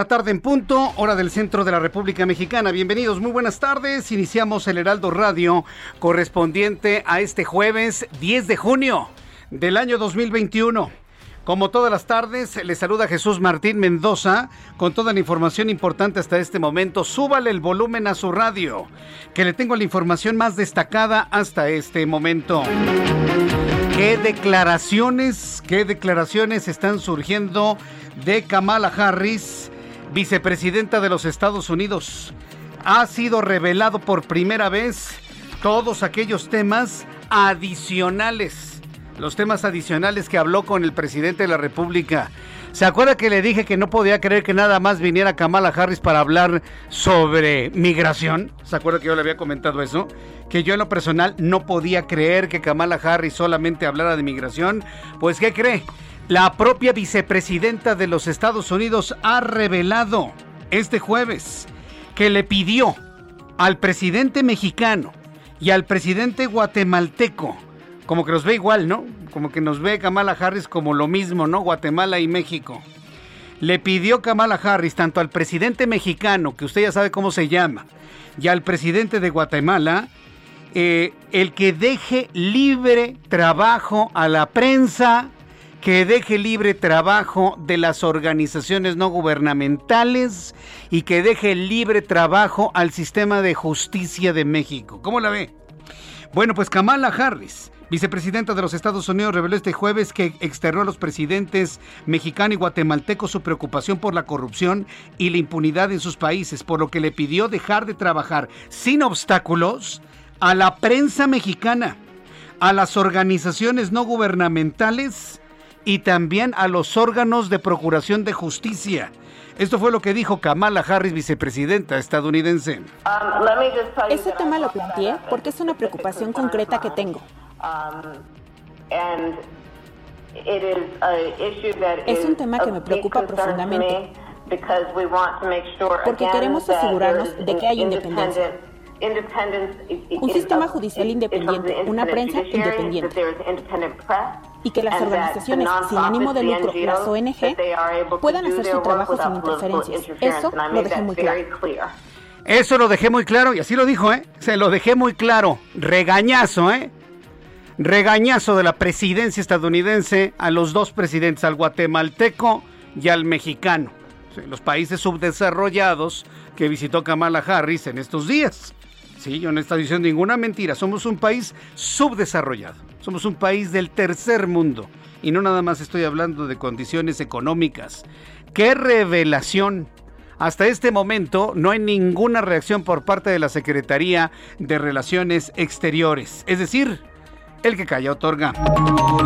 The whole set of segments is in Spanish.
La tarde en punto, hora del centro de la República Mexicana. Bienvenidos, muy buenas tardes. Iniciamos el Heraldo Radio correspondiente a este jueves 10 de junio del año 2021. Como todas las tardes, le saluda Jesús Martín Mendoza con toda la información importante hasta este momento. Súbale el volumen a su radio, que le tengo la información más destacada hasta este momento. ¿Qué declaraciones, qué declaraciones están surgiendo de Kamala Harris, vicepresidenta de los Estados Unidos? Ha sido revelado por primera vez todos aquellos temas adicionales, los temas adicionales que habló con el presidente de la República. ¿Se acuerda que le dije que no podía creer que nada más viniera Kamala Harris para hablar sobre migración? ¿Se acuerda que yo le había comentado eso? Que yo en lo personal no podía creer que Kamala Harris solamente hablara de migración. Pues ¿qué cree? La propia vicepresidenta de los Estados Unidos ha revelado este jueves que le pidió al presidente mexicano y al presidente guatemalteco como que nos ve igual, ¿no? Como que nos ve Kamala Harris como lo mismo, ¿no? Guatemala y México. Le pidió Kamala Harris tanto al presidente mexicano, que usted ya sabe cómo se llama, y al presidente de Guatemala, eh, el que deje libre trabajo a la prensa, que deje libre trabajo de las organizaciones no gubernamentales y que deje libre trabajo al sistema de justicia de México. ¿Cómo la ve? Bueno, pues Kamala Harris Vicepresidenta de los Estados Unidos reveló este jueves que externó a los presidentes mexicano y guatemalteco su preocupación por la corrupción y la impunidad en sus países, por lo que le pidió dejar de trabajar sin obstáculos a la prensa mexicana, a las organizaciones no gubernamentales y también a los órganos de procuración de justicia. Esto fue lo que dijo Kamala Harris, vicepresidenta estadounidense. Ese tema lo planteé porque es una preocupación concreta que tengo. Es un tema que me preocupa profundamente porque queremos asegurarnos de que hay independencia. Un sistema judicial independiente, una prensa independiente y que las organizaciones sin ánimo de lucro, las ONG, puedan hacer su trabajo sin interferencias. Eso lo dejé muy claro. Eso lo dejé muy claro y así lo dijo, ¿eh? Se lo dejé muy claro. Regañazo, ¿eh? Regañazo de la presidencia estadounidense a los dos presidentes, al guatemalteco y al mexicano. Los países subdesarrollados que visitó Kamala Harris en estos días. Sí, yo no estoy diciendo ninguna mentira. Somos un país subdesarrollado. Somos un país del tercer mundo. Y no nada más estoy hablando de condiciones económicas. ¡Qué revelación! Hasta este momento no hay ninguna reacción por parte de la Secretaría de Relaciones Exteriores. Es decir, el que calla otorga.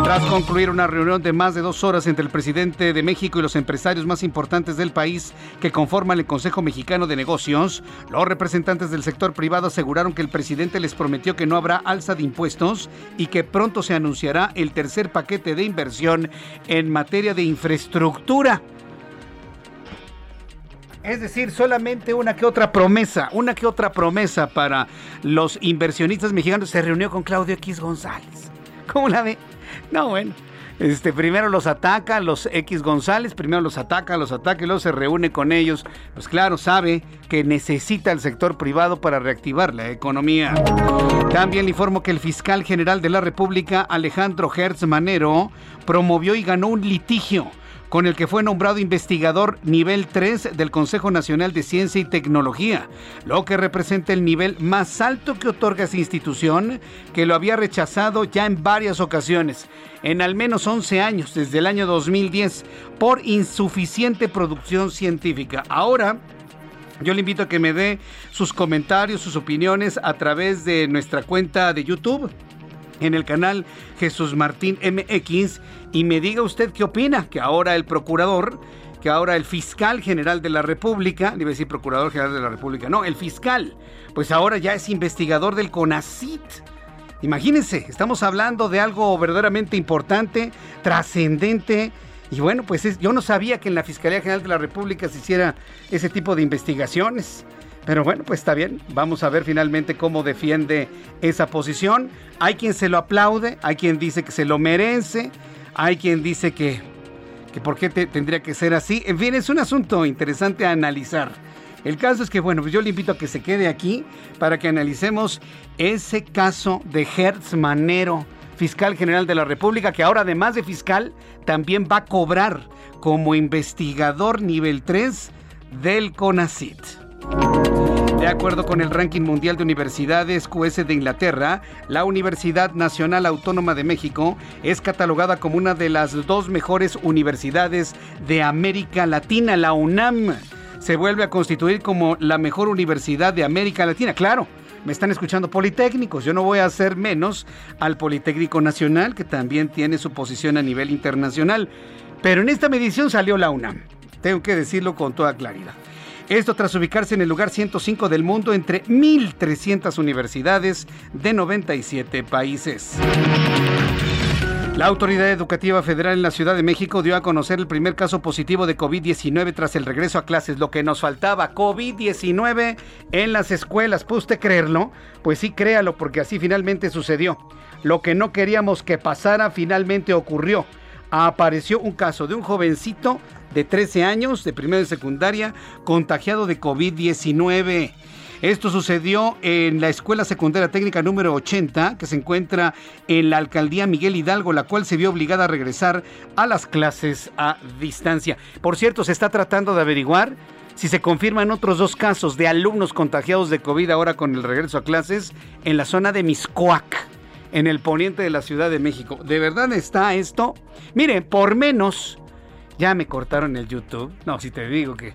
Tras concluir una reunión de más de dos horas entre el presidente de México y los empresarios más importantes del país que conforman el Consejo Mexicano de Negocios, los representantes del sector privado aseguraron que el presidente les prometió que no habrá alza de impuestos y que pronto se anunciará el tercer paquete de inversión en materia de infraestructura. Es decir, solamente una que otra promesa, una que otra promesa para los inversionistas mexicanos. Se reunió con Claudio X González. ¿Cómo la ve? No, bueno. Este, primero los ataca, los X González, primero los ataca, los ataca y luego se reúne con ellos. Pues claro, sabe que necesita el sector privado para reactivar la economía. También le informo que el fiscal general de la República, Alejandro Hertz Manero, promovió y ganó un litigio con el que fue nombrado investigador nivel 3 del Consejo Nacional de Ciencia y Tecnología, lo que representa el nivel más alto que otorga esa institución, que lo había rechazado ya en varias ocasiones, en al menos 11 años, desde el año 2010, por insuficiente producción científica. Ahora, yo le invito a que me dé sus comentarios, sus opiniones a través de nuestra cuenta de YouTube en el canal Jesús Martín MX y me diga usted qué opina, que ahora el procurador, que ahora el fiscal general de la República, debe decir procurador general de la República, no, el fiscal, pues ahora ya es investigador del CONACIT. Imagínense, estamos hablando de algo verdaderamente importante, trascendente, y bueno, pues yo no sabía que en la Fiscalía General de la República se hiciera ese tipo de investigaciones. Pero bueno, pues está bien. Vamos a ver finalmente cómo defiende esa posición. Hay quien se lo aplaude, hay quien dice que se lo merece, hay quien dice que, que por qué tendría que ser así. En fin, es un asunto interesante a analizar. El caso es que, bueno, pues yo le invito a que se quede aquí para que analicemos ese caso de Hertz Manero, fiscal general de la República, que ahora además de fiscal, también va a cobrar como investigador nivel 3 del CONACIT. De acuerdo con el ranking mundial de universidades QS de Inglaterra, la Universidad Nacional Autónoma de México es catalogada como una de las dos mejores universidades de América Latina. La UNAM se vuelve a constituir como la mejor universidad de América Latina. Claro, me están escuchando politécnicos. Yo no voy a hacer menos al Politécnico Nacional, que también tiene su posición a nivel internacional. Pero en esta medición salió la UNAM. Tengo que decirlo con toda claridad. Esto tras ubicarse en el lugar 105 del mundo entre 1.300 universidades de 97 países. La Autoridad Educativa Federal en la Ciudad de México dio a conocer el primer caso positivo de COVID-19 tras el regreso a clases. Lo que nos faltaba, COVID-19 en las escuelas. ¿Puede usted creerlo? Pues sí, créalo, porque así finalmente sucedió. Lo que no queríamos que pasara finalmente ocurrió. Apareció un caso de un jovencito de 13 años, de primera y secundaria, contagiado de COVID-19. Esto sucedió en la Escuela Secundaria Técnica número 80, que se encuentra en la alcaldía Miguel Hidalgo, la cual se vio obligada a regresar a las clases a distancia. Por cierto, se está tratando de averiguar si se confirman otros dos casos de alumnos contagiados de COVID ahora con el regreso a clases en la zona de Miscoac, en el poniente de la Ciudad de México. ¿De verdad está esto? Miren, por menos ya me cortaron el YouTube. No, si te digo que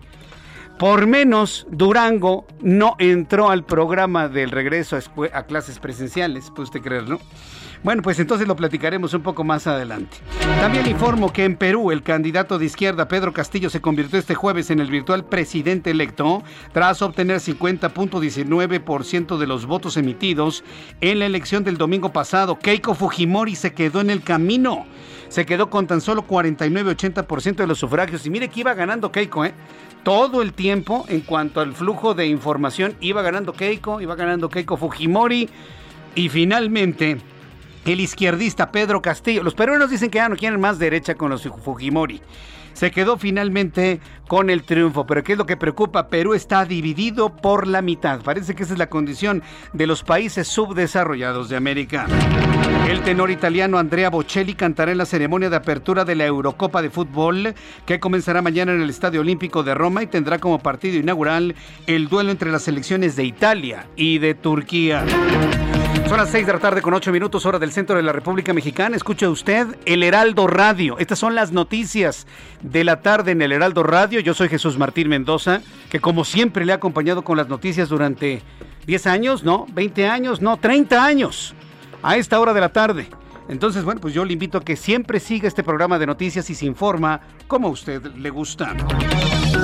por menos Durango no entró al programa del regreso a, clases presenciales, puede usted creerlo. Bueno, pues entonces lo platicaremos un poco más adelante. También informo que en Perú el candidato de izquierda Pedro Castillo se convirtió este jueves en el virtual presidente electo tras obtener 50.19% de los votos emitidos en la elección del domingo pasado. Keiko Fujimori se quedó en el camino se quedó con tan solo 49-80% de los sufragios. Y mire que iba ganando Keiko, ¿eh? Todo el tiempo, en cuanto al flujo de información, iba ganando Keiko, iba ganando Keiko Fujimori. Y finalmente, el izquierdista Pedro Castillo. Los peruanos dicen que ya no quieren más derecha con los Fujimori se quedó finalmente con el triunfo. Pero ¿qué es lo que preocupa? Perú está dividido por la mitad. Parece que esa es la condición de los países subdesarrollados de América. El tenor italiano Andrea Bocelli cantará en la ceremonia de apertura de la Eurocopa de Fútbol que comenzará mañana en el Estadio Olímpico de Roma y tendrá como partido inaugural el duelo entre las selecciones de Italia y de Turquía. Son las 6 de la tarde con 8 minutos hora del centro de la República Mexicana. Escuche usted el Heraldo Radio. Estas son las noticias de la tarde en el Heraldo Radio. Yo soy Jesús Martín Mendoza, que como siempre le ha acompañado con las noticias durante 10 años, ¿no? 20 años, no, 30 años a esta hora de la tarde. Entonces, bueno, pues yo le invito a que siempre siga este programa de noticias y se informa como a usted le gusta.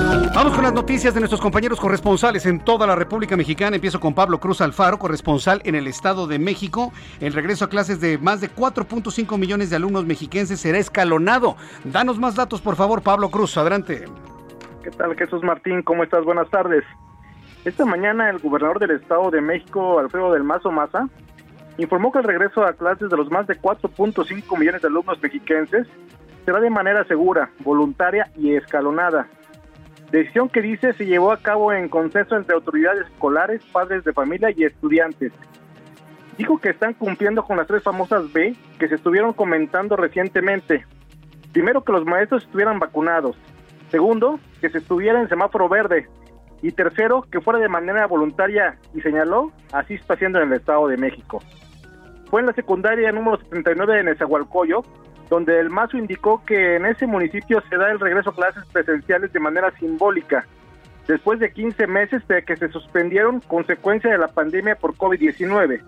Vamos con las noticias de nuestros compañeros corresponsales en toda la República Mexicana. Empiezo con Pablo Cruz Alfaro, corresponsal en el Estado de México. El regreso a clases de más de 4.5 millones de alumnos mexiquenses será escalonado. Danos más datos, por favor, Pablo Cruz. Adelante. ¿Qué tal, Jesús Martín? ¿Cómo estás? Buenas tardes. Esta mañana el gobernador del Estado de México, Alfredo del Mazo Maza, informó que el regreso a clases de los más de 4.5 millones de alumnos mexiquenses será de manera segura, voluntaria y escalonada. Decisión que dice se llevó a cabo en consenso entre autoridades escolares, padres de familia y estudiantes. Dijo que están cumpliendo con las tres famosas B que se estuvieron comentando recientemente. Primero, que los maestros estuvieran vacunados. Segundo, que se estuviera en semáforo verde. Y tercero, que fuera de manera voluntaria y señaló, así está haciendo en el Estado de México. Fue en la secundaria número 79 de Nezahualcóyotl donde el Mazo indicó que en ese municipio se da el regreso a clases presenciales de manera simbólica, después de 15 meses de que se suspendieron consecuencia de la pandemia por COVID-19,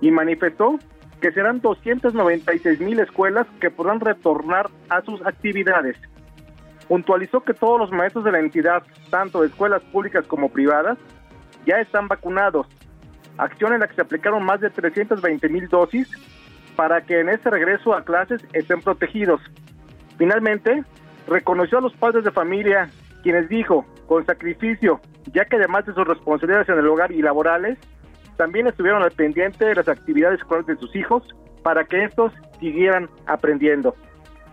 y manifestó que serán 296 mil escuelas que podrán retornar a sus actividades. Puntualizó que todos los maestros de la entidad, tanto de escuelas públicas como privadas, ya están vacunados, acción en la que se aplicaron más de 320 mil dosis para que en este regreso a clases estén protegidos. Finalmente, reconoció a los padres de familia, quienes dijo, con sacrificio, ya que además de sus responsabilidades en el hogar y laborales, también estuvieron al pendiente de las actividades escolares de sus hijos para que estos siguieran aprendiendo.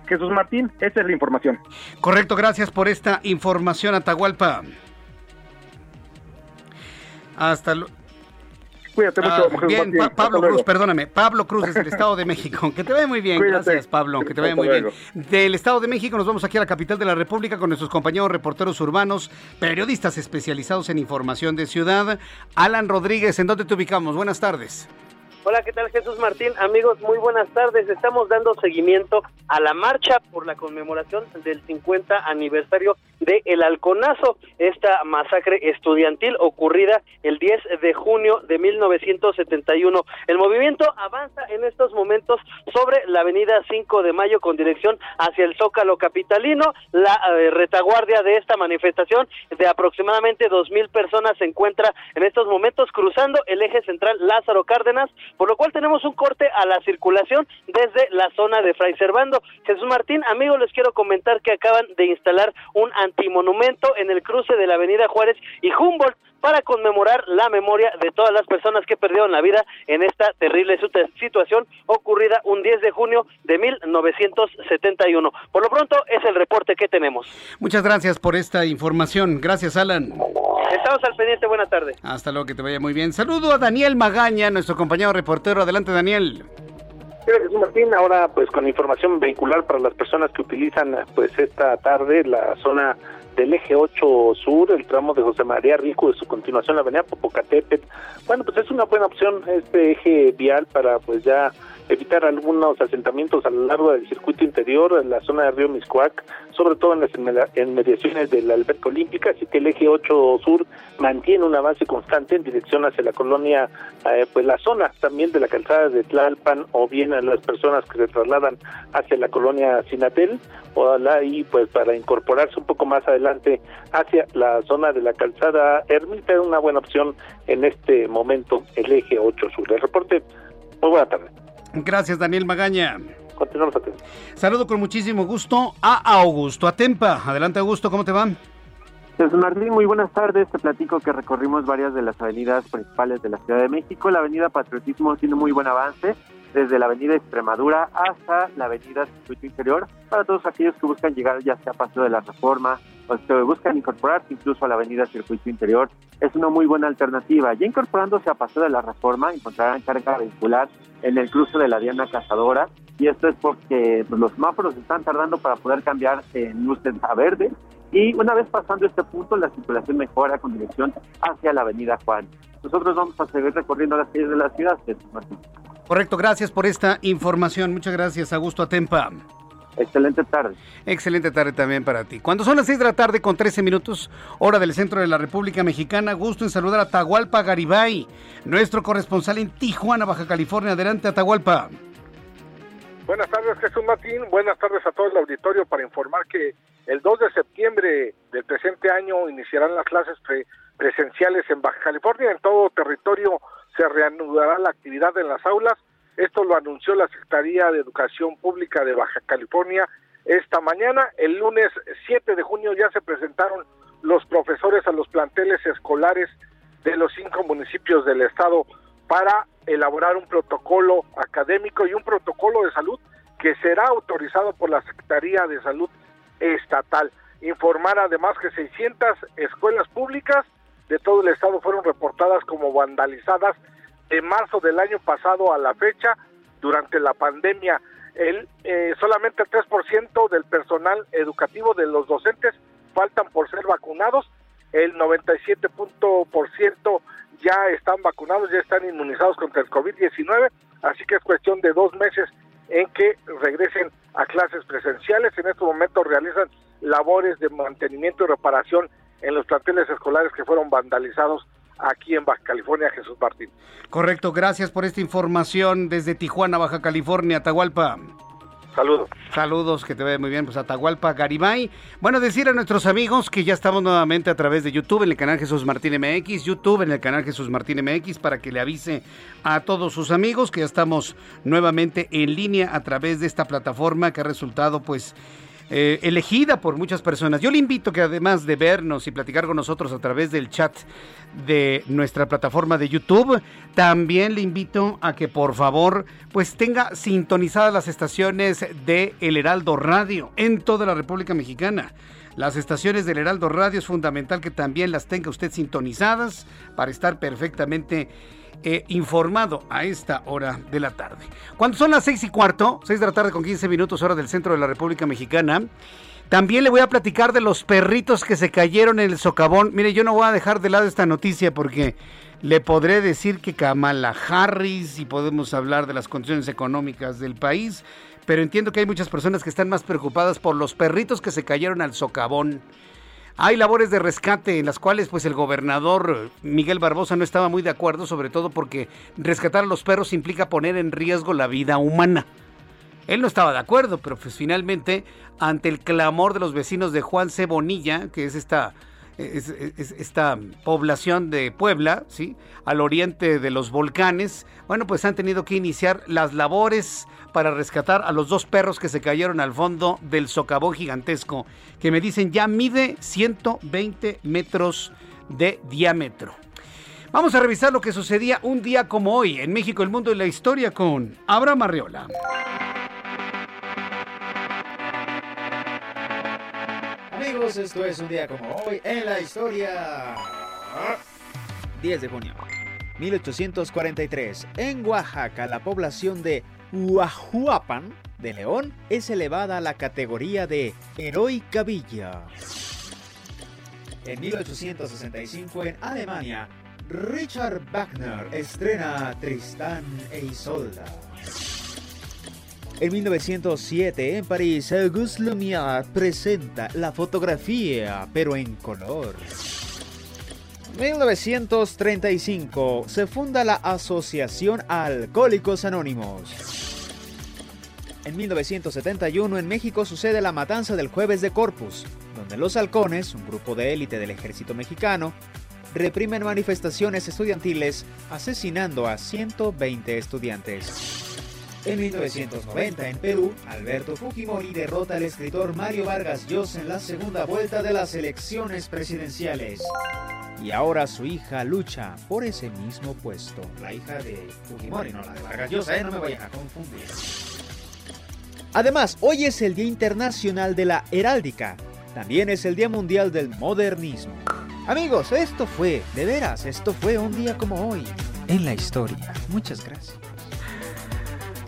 Jesús Martín, esa es la información. Correcto, gracias por esta información, Atahualpa. Hasta luego. Cuídate mucho, ah, bien, Pablo Cruz, perdóname. Pablo Cruz desde el Estado de México. Que te vaya muy bien. Gracias, Pablo. Que te vaya muy bien. Del Estado de México nos vamos aquí a la capital de la República con nuestros compañeros reporteros urbanos, periodistas especializados en información de ciudad. Alan Rodríguez, ¿en dónde te ubicamos? Buenas tardes. Hola, ¿qué tal Jesús Martín? Amigos, muy buenas tardes. Estamos dando seguimiento a la marcha por la conmemoración del 50 aniversario de El Halconazo, esta masacre estudiantil ocurrida el 10 de junio de 1971. El movimiento avanza en estos momentos sobre la avenida 5 de Mayo con dirección hacia el Zócalo Capitalino. La eh, retaguardia de esta manifestación de aproximadamente dos mil personas se encuentra en estos momentos cruzando el eje central Lázaro Cárdenas por lo cual tenemos un corte a la circulación desde la zona de Fray Servando. Jesús Martín, amigos, les quiero comentar que acaban de instalar un antimonumento en el cruce de la Avenida Juárez y Humboldt para conmemorar la memoria de todas las personas que perdieron la vida en esta terrible situación ocurrida un 10 de junio de 1971. Por lo pronto es el reporte que tenemos. Muchas gracias por esta información. Gracias, Alan. Estamos al pendiente. Buenas tardes. Hasta luego, que te vaya muy bien. Saludo a Daniel Magaña, nuestro compañero reportero. Adelante, Daniel. Jesús Martín, ahora pues con información vehicular para las personas que utilizan pues esta tarde la zona del eje 8 sur, el tramo de José María Rico de su continuación la avenida Popocatépetl. Bueno, pues es una buena opción este eje vial para pues ya evitar algunos asentamientos a lo largo del circuito interior, en la zona de Río Miscuac, sobre todo en las inmediaciones de la alberca olímpica, así que el eje 8 sur mantiene un avance constante en dirección hacia la colonia, eh, pues la zona también de la calzada de Tlalpan o bien a las personas que se trasladan hacia la colonia Sinatel, y pues para incorporarse un poco más adelante hacia la zona de la calzada Ermita, es una buena opción en este momento el eje 8 sur. El reporte, muy buena tarde. Gracias, Daniel Magaña. Continuamos atentos. Saludo con muchísimo gusto a Augusto Atempa. Adelante, Augusto, ¿cómo te van? Jesús Martín, muy buenas tardes. Te platico que recorrimos varias de las avenidas principales de la Ciudad de México. La avenida Patriotismo tiene muy buen avance, desde la avenida Extremadura hasta la avenida Circuito Interior, para todos aquellos que buscan llegar ya sea a Paseo de la Reforma o que buscan incorporarse incluso a la avenida Circuito Interior. Es una muy buena alternativa. Ya incorporándose a Paseo de la Reforma, encontrarán carga vehicular en el cruce de la Diana Cazadora, y esto es porque pues, los semáforos están tardando para poder cambiar en luces a verde y una vez pasando este punto la circulación mejora con dirección hacia la avenida Juan. Nosotros vamos a seguir recorriendo las calles de la ciudad, Martín. Correcto, gracias por esta información. Muchas gracias, Augusto Atempa. Excelente tarde. Excelente tarde también para ti. Cuando son las 6 de la tarde con 13 minutos, hora del centro de la República Mexicana, gusto en saludar a Tahualpa Garibay, nuestro corresponsal en Tijuana, Baja California. Adelante, Atahualpa. Buenas tardes, Jesús Martín. Buenas tardes a todo el auditorio para informar que el 2 de septiembre del presente año iniciarán las clases presenciales en Baja California. En todo territorio se reanudará la actividad en las aulas. Esto lo anunció la Secretaría de Educación Pública de Baja California esta mañana. El lunes 7 de junio ya se presentaron los profesores a los planteles escolares de los cinco municipios del estado para elaborar un protocolo académico y un protocolo de salud que será autorizado por la Secretaría de Salud Estatal. Informar además que 600 escuelas públicas de todo el estado fueron reportadas como vandalizadas de marzo del año pasado a la fecha durante la pandemia. El, eh, solamente el 3% del personal educativo de los docentes faltan por ser vacunados, el 97% ya están vacunados, ya están inmunizados contra el COVID-19, así que es cuestión de dos meses en que regresen a clases presenciales. En este momento realizan labores de mantenimiento y reparación en los planteles escolares que fueron vandalizados aquí en Baja California, Jesús Martín. Correcto, gracias por esta información desde Tijuana, Baja California, Atahualpa. Saludos. Saludos, que te ve muy bien, pues Atahualpa Garibay. Bueno, decir a nuestros amigos que ya estamos nuevamente a través de YouTube en el canal Jesús Martín MX, YouTube en el canal Jesús Martín MX, para que le avise a todos sus amigos que ya estamos nuevamente en línea a través de esta plataforma que ha resultado pues eh, elegida por muchas personas. Yo le invito que además de vernos y platicar con nosotros a través del chat de nuestra plataforma de YouTube, también le invito a que por favor pues tenga sintonizadas las estaciones de El Heraldo Radio en toda la República Mexicana. Las estaciones del Heraldo Radio es fundamental que también las tenga usted sintonizadas para estar perfectamente informado a esta hora de la tarde. Cuando son las seis y cuarto, seis de la tarde con 15 minutos hora del centro de la República Mexicana, también le voy a platicar de los perritos que se cayeron en el socavón. Mire, yo no voy a dejar de lado esta noticia porque le podré decir que Kamala Harris y podemos hablar de las condiciones económicas del país, pero entiendo que hay muchas personas que están más preocupadas por los perritos que se cayeron al socavón. Hay labores de rescate en las cuales pues el gobernador Miguel Barbosa no estaba muy de acuerdo, sobre todo porque rescatar a los perros implica poner en riesgo la vida humana. Él no estaba de acuerdo, pero pues finalmente ante el clamor de los vecinos de Juan C. Bonilla, que es esta esta población de Puebla, ¿sí? al oriente de los volcanes, bueno, pues han tenido que iniciar las labores para rescatar a los dos perros que se cayeron al fondo del socavón gigantesco, que me dicen ya mide 120 metros de diámetro. Vamos a revisar lo que sucedía un día como hoy en México, el mundo y la historia con Abraham Arriola. Amigos, esto es un día como hoy en la historia. 10 de junio. 1843. En Oaxaca, la población de Huajuapan de León es elevada a la categoría de heroica villa. En 1865 en Alemania, Richard Wagner estrena Tristán e Isolda. En 1907 en París, Auguste Lumière presenta la fotografía, pero en color. 1935 se funda la Asociación Alcohólicos Anónimos. En 1971 en México sucede la matanza del jueves de Corpus, donde los halcones, un grupo de élite del ejército mexicano, reprimen manifestaciones estudiantiles asesinando a 120 estudiantes. En 1990, en Perú, Alberto Fujimori derrota al escritor Mario Vargas Llosa en la segunda vuelta de las elecciones presidenciales. Y ahora su hija lucha por ese mismo puesto. La hija de Fujimori, no la de Vargas Llosa, ¿eh? no me vayan a confundir. Además, hoy es el Día Internacional de la Heráldica. También es el Día Mundial del Modernismo. Amigos, esto fue, de veras, esto fue un día como hoy en la historia. Muchas gracias.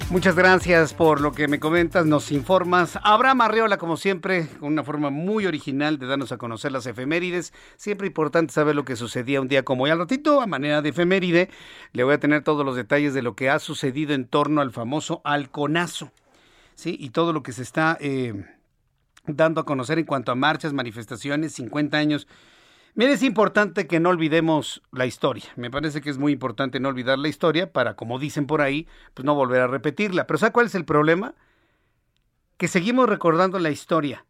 Muchas gracias por lo que me comentas, nos informas. Abraham Arreola, como siempre, con una forma muy original de darnos a conocer las efemérides. Siempre importante saber lo que sucedía un día como hoy. Al ratito, a manera de efeméride, le voy a tener todos los detalles de lo que ha sucedido en torno al famoso halconazo. ¿sí? Y todo lo que se está eh, dando a conocer en cuanto a marchas, manifestaciones, 50 años Mire, es importante que no olvidemos la historia. Me parece que es muy importante no olvidar la historia para, como dicen por ahí, pues no volver a repetirla. Pero ¿sabe cuál es el problema? Que seguimos recordando la historia.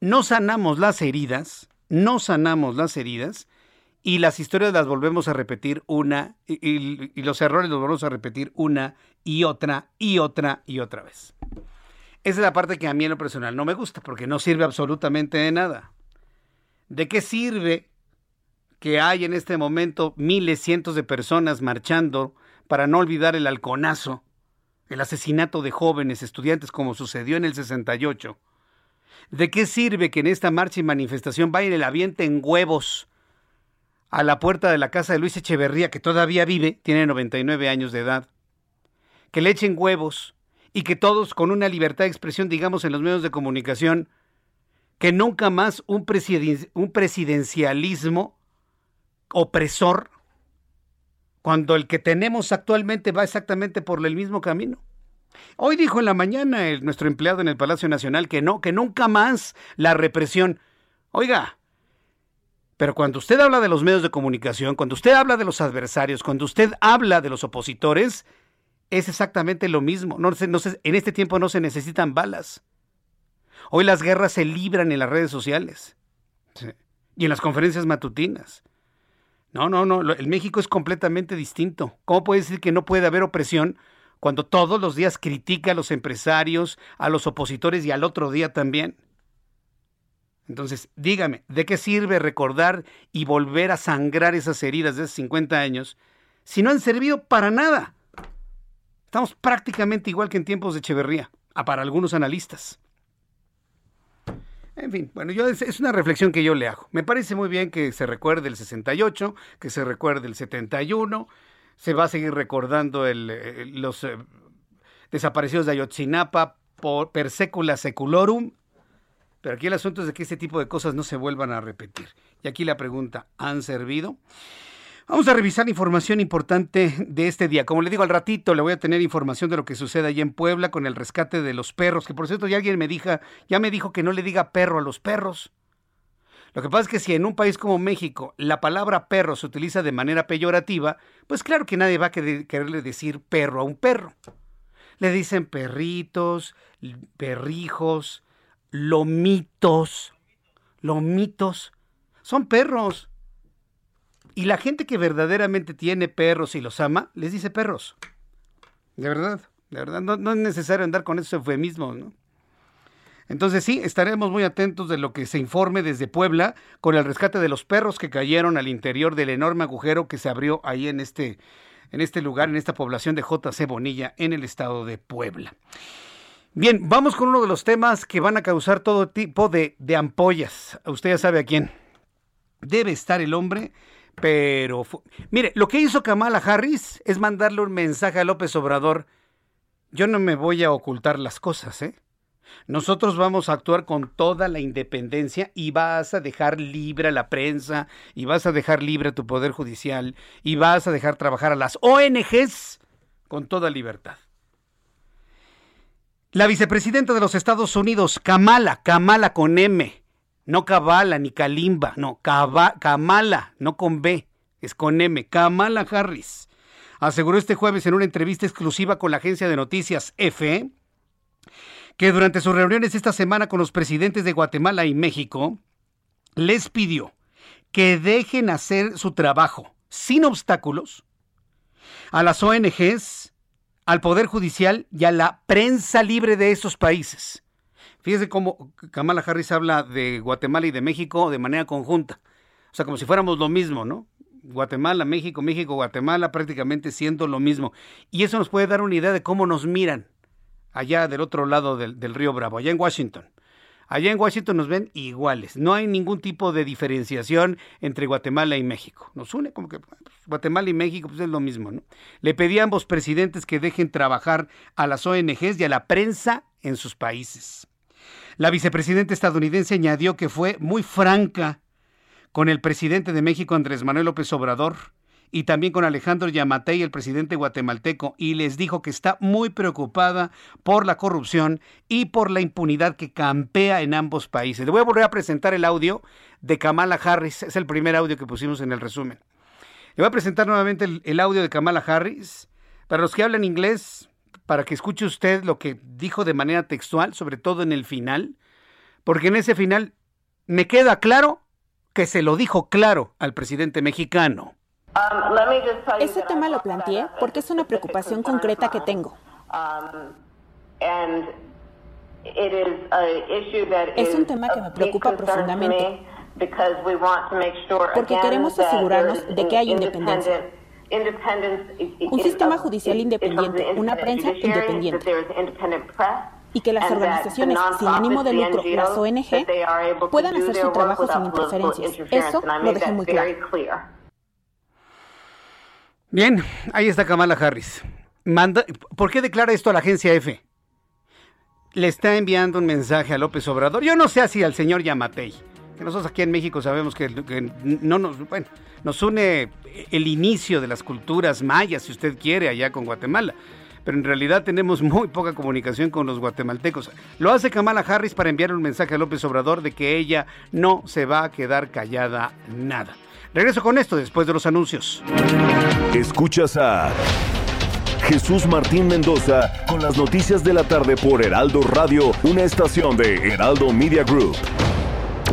No sanamos las heridas, no sanamos las heridas y las historias las volvemos a repetir una y, y los errores los volvemos a repetir una y otra y otra y otra vez. Esa es la parte que a mí en lo personal no me gusta porque no sirve absolutamente de nada. ¿De qué sirve que hay en este momento miles, cientos de personas marchando para no olvidar el halconazo, el asesinato de jóvenes estudiantes como sucedió en el 68. ¿De qué sirve que en esta marcha y manifestación vayan el aviente en huevos a la puerta de la casa de Luis Echeverría, que todavía vive, tiene 99 años de edad? Que le echen huevos y que todos con una libertad de expresión digamos en los medios de comunicación que nunca más un, un presidencialismo opresor cuando el que tenemos actualmente va exactamente por el mismo camino. Hoy dijo en la mañana el, nuestro empleado en el Palacio Nacional que no, que nunca más la represión. Oiga, pero cuando usted habla de los medios de comunicación, cuando usted habla de los adversarios, cuando usted habla de los opositores, es exactamente lo mismo. No, no en este tiempo no se necesitan balas. Hoy las guerras se libran en las redes sociales y en las conferencias matutinas. No, no, no, el México es completamente distinto. ¿Cómo puede decir que no puede haber opresión cuando todos los días critica a los empresarios, a los opositores y al otro día también? Entonces, dígame, ¿de qué sirve recordar y volver a sangrar esas heridas de hace 50 años si no han servido para nada? Estamos prácticamente igual que en tiempos de Echeverría, a para algunos analistas. En fin, bueno, yo es, una reflexión que yo le hago. Me parece muy bien que se recuerde el 68, que se recuerde el 71, se va a seguir recordando el, los eh, desaparecidos de Ayotzinapa por per secula seculorum, pero aquí el asunto es de que este tipo de cosas no se vuelvan a repetir. Y aquí la pregunta, ¿han servido? Vamos a revisar información importante de este día. Como le digo al ratito, le voy a tener información de lo que sucede allí en Puebla con el rescate de los perros, que por cierto ya alguien me dijo, ya me dijo que no le diga perro a los perros. Lo que pasa es que si en un país como México la palabra perro se utiliza de manera peyorativa, pues claro que nadie va a quererle decir perro a un perro. Le dicen perritos, perrijos, lomitos. Lomitos. Son perros. Y la gente que verdaderamente tiene perros y los ama, les dice perros. De verdad, de verdad, no, es necesario andar con esos eufemismos, ¿no? Entonces sí, estaremos muy atentos de lo que se informe desde Puebla con el rescate de los perros que cayeron al interior del enorme agujero que se abrió ahí en este, en este lugar, en esta población de JC Bonilla, en el estado de Puebla. Bien, vamos con uno de los temas que van a causar todo tipo de, de ampollas. Usted ya sabe a quién. Debe estar el hombre pero, mire, lo que hizo Kamala Harris es mandarle un mensaje a López Obrador. Yo no me voy a ocultar las cosas, ¿eh? Nosotros vamos a actuar con toda la independencia y vas a dejar libre a la prensa y vas a dejar libre a tu poder judicial y vas a dejar trabajar a las ONGs con toda libertad. La vicepresidenta de los Estados Unidos, Kamala, Kamala con M, no Kabala ni Kalimba, no, Kamala, no con B, es con M, Kamala Harris. Aseguró este jueves en una entrevista exclusiva con la agencia de noticias EFE que durante sus reuniones esta semana con los presidentes de Guatemala y México, les pidió que dejen hacer su trabajo sin obstáculos a las ONGs, al Poder Judicial y a la prensa libre de esos países. Fíjese cómo Kamala Harris habla de Guatemala y de México de manera conjunta. O sea, como si fuéramos lo mismo, ¿no? Guatemala, México, México, Guatemala, prácticamente siendo lo mismo. Y eso nos puede dar una idea de cómo nos miran allá del otro lado del, río Bravo, allá en Washington. Allá en Washington nos ven iguales. No hay ningún tipo de diferenciación entre Guatemala y México. Nos une como que pues, Guatemala y México pues es lo mismo, ¿no? Le pedí a ambos presidentes que dejen trabajar a las ONGs y a la prensa en sus países. La vicepresidenta estadounidense añadió que fue muy franca con el presidente de México, Andrés Manuel López Obrador, y también con Alejandro Yamatei, el presidente guatemalteco, y les dijo que está muy preocupada por la corrupción y por la impunidad que campea en ambos países. Le voy a volver a presentar el audio de Kamala Harris, es el primer audio que pusimos en el resumen. Le voy a presentar nuevamente el, el audio de Kamala Harris. Para los que hablan inglés, para que escuche usted lo que dijo de manera textual, sobre todo en el final, porque en ese final me queda claro que se lo dijo claro al presidente mexicano. Ese tema lo planteé porque es una preocupación concreta que tengo. Es un tema que me preocupa profundamente porque queremos asegurarnos de que hay independencia un sistema judicial independiente, una prensa independiente y que las organizaciones sin ánimo de lucro, las ONG, puedan hacer su trabajo sin interferencias. Eso lo dejé muy claro. Bien, ahí está Kamala Harris. Manda, ¿Por qué declara esto a la agencia F? Le está enviando un mensaje a López Obrador. Yo no sé si al señor Yamatei, que nosotros aquí en México sabemos que, no nos, bueno, nos une el inicio de las culturas mayas, si usted quiere, allá con Guatemala pero en realidad tenemos muy poca comunicación con los guatemaltecos. Lo hace Kamala Harris para enviar un mensaje a López Obrador de que ella no se va a quedar callada nada. Regreso con esto después de los anuncios. Escuchas a Jesús Martín Mendoza con las noticias de la tarde por Heraldo Radio, una estación de Heraldo Media Group.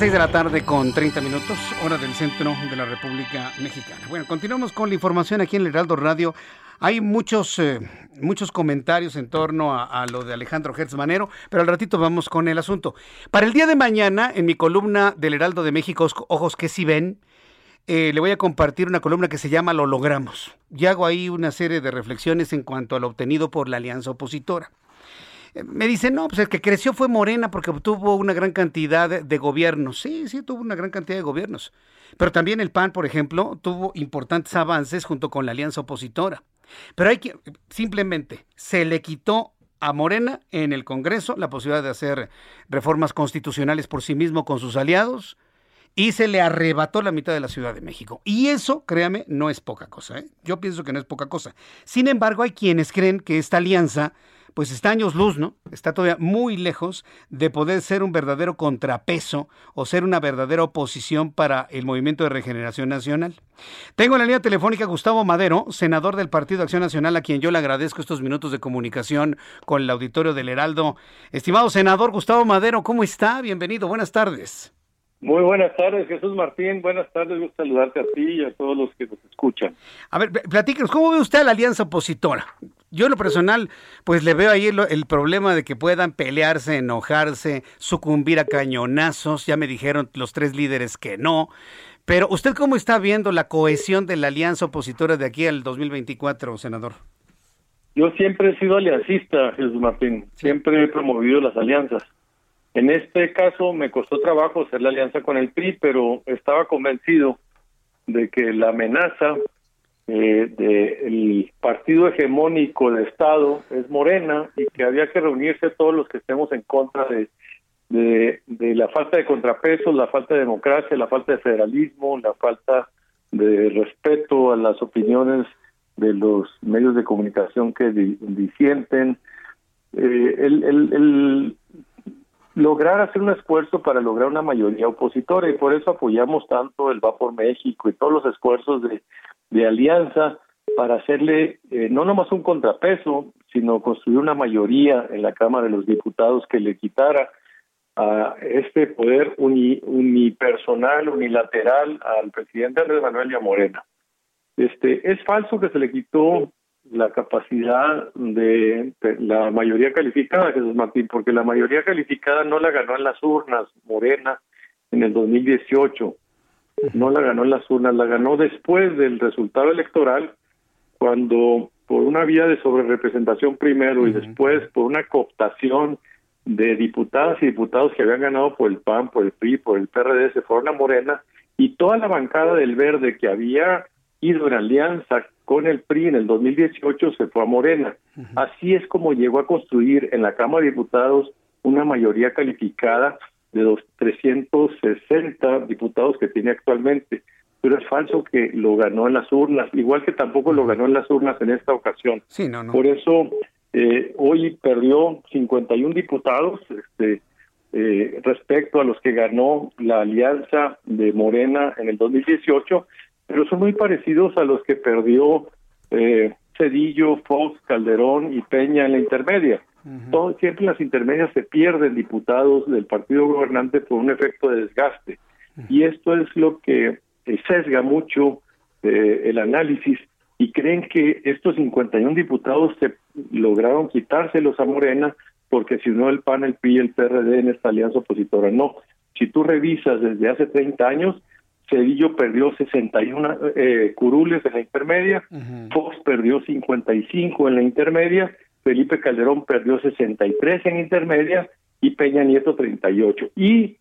Las 6 de la tarde con 30 minutos, hora del centro de la República Mexicana. Bueno, continuamos con la información aquí en el Heraldo Radio. Hay muchos, eh, muchos comentarios en torno a, lo de Alejandro Hertz Manero, pero al ratito vamos con el asunto. Para el día de mañana, en mi columna del Heraldo de México, Ojos que si ven, eh, le voy a compartir una columna que se llama Lo logramos. Y hago ahí una serie de reflexiones en cuanto a lo obtenido por la alianza opositora. Me dicen, no, pues el que creció fue Morena porque obtuvo una gran cantidad de, gobiernos. Sí, sí, tuvo una gran cantidad de gobiernos. Pero también el PAN, por ejemplo, tuvo importantes avances junto con la alianza opositora. Pero hay que, simplemente, se le quitó a Morena en el Congreso la posibilidad de hacer reformas constitucionales por sí mismo con sus aliados y se le arrebató la mitad de la Ciudad de México. Y eso, créame, no es poca cosa. ¿eh? Yo pienso que no es poca cosa. Sin embargo, hay quienes creen que esta alianza pues está años luz, ¿no? Está todavía muy lejos de poder ser un verdadero contrapeso o ser una verdadera oposición para el Movimiento de Regeneración Nacional. Tengo en la línea telefónica a Gustavo Madero, senador del Partido Acción Nacional, a quien yo le agradezco estos minutos de comunicación con el auditorio del Heraldo. Estimado senador Gustavo Madero, ¿cómo está? Bienvenido, buenas tardes. Muy buenas tardes, Jesús Martín. Buenas tardes, gusto saludarte a ti y a todos los que nos escuchan. A ver, platíquenos, ¿cómo ve usted a la alianza opositora? Yo en lo personal, pues le veo ahí el, problema de que puedan pelearse, enojarse, sucumbir a cañonazos. Ya me dijeron los tres líderes que no. Pero ¿usted cómo está viendo la cohesión de la alianza opositora de aquí al 2024, senador? Yo siempre he sido aliancista, Jesús Martín. Siempre he promovido las alianzas. En este caso me costó trabajo hacer la alianza con el PRI, pero estaba convencido de que la amenaza eh, del partido hegemónico de Estado es Morena y que había que reunirse todos los que estemos en contra de, de, la falta de contrapesos, la falta de democracia, la falta de federalismo, la falta de respeto a las opiniones de los medios de comunicación que disienten. Eh, el, el, el, lograr hacer un esfuerzo para lograr una mayoría opositora y por eso apoyamos tanto el Va por México y todos los esfuerzos de, alianza para hacerle eh, no nomás un contrapeso, sino construir una mayoría en la Cámara de los Diputados que le quitara a este poder unipersonal, unilateral al presidente Andrés Manuel y a Morena. Este, es falso que se le quitó la capacidad de, la mayoría calificada, Jesús Martín, porque la mayoría calificada no la ganó en las urnas Morena en el 2018, no la ganó en las urnas, la ganó después del resultado electoral, cuando por una vía de sobrerepresentación primero y después por una cooptación de diputadas y diputados que habían ganado por el PAN, por el PRI, por el PRD, se fueron a Morena y toda la bancada del Verde que había ido en alianza con el PRI en el 2018 se fue a Morena. Así es como llegó a construir en la Cámara de Diputados una mayoría calificada de los 360 diputados que tiene actualmente. Pero es falso que lo ganó en las urnas, igual que tampoco lo ganó en las urnas en esta ocasión. Sí, no, no. Por eso eh, hoy perdió 51 diputados este, eh, respecto a los que ganó la alianza de Morena en el 2018, pero son muy parecidos a los que perdió eh, Cedillo, Fox, Calderón y Peña en la intermedia. Todo, siempre en las intermedias se pierden diputados del partido gobernante por un efecto de desgaste. Y esto es lo que sesga mucho eh, el análisis y creen que estos 51 diputados se lograron quitárselos a Morena porque si no el PAN, el PRI y el PRD en esta alianza opositora. No, si tú revisas desde hace 30 años, Cedillo perdió 61 eh, curules en la intermedia, Fox perdió 55 en la intermedia, Felipe Calderón perdió 63 en intermedia y Peña Nieto 38. Y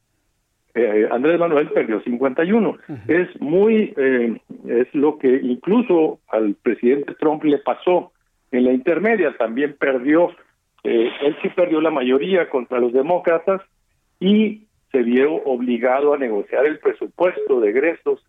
eh, Andrés Manuel perdió 51. Es muy, eh, es lo que incluso al presidente Trump le pasó en la intermedia, también perdió, eh, él sí perdió la mayoría contra los demócratas y se vio obligado a negociar el presupuesto de egresos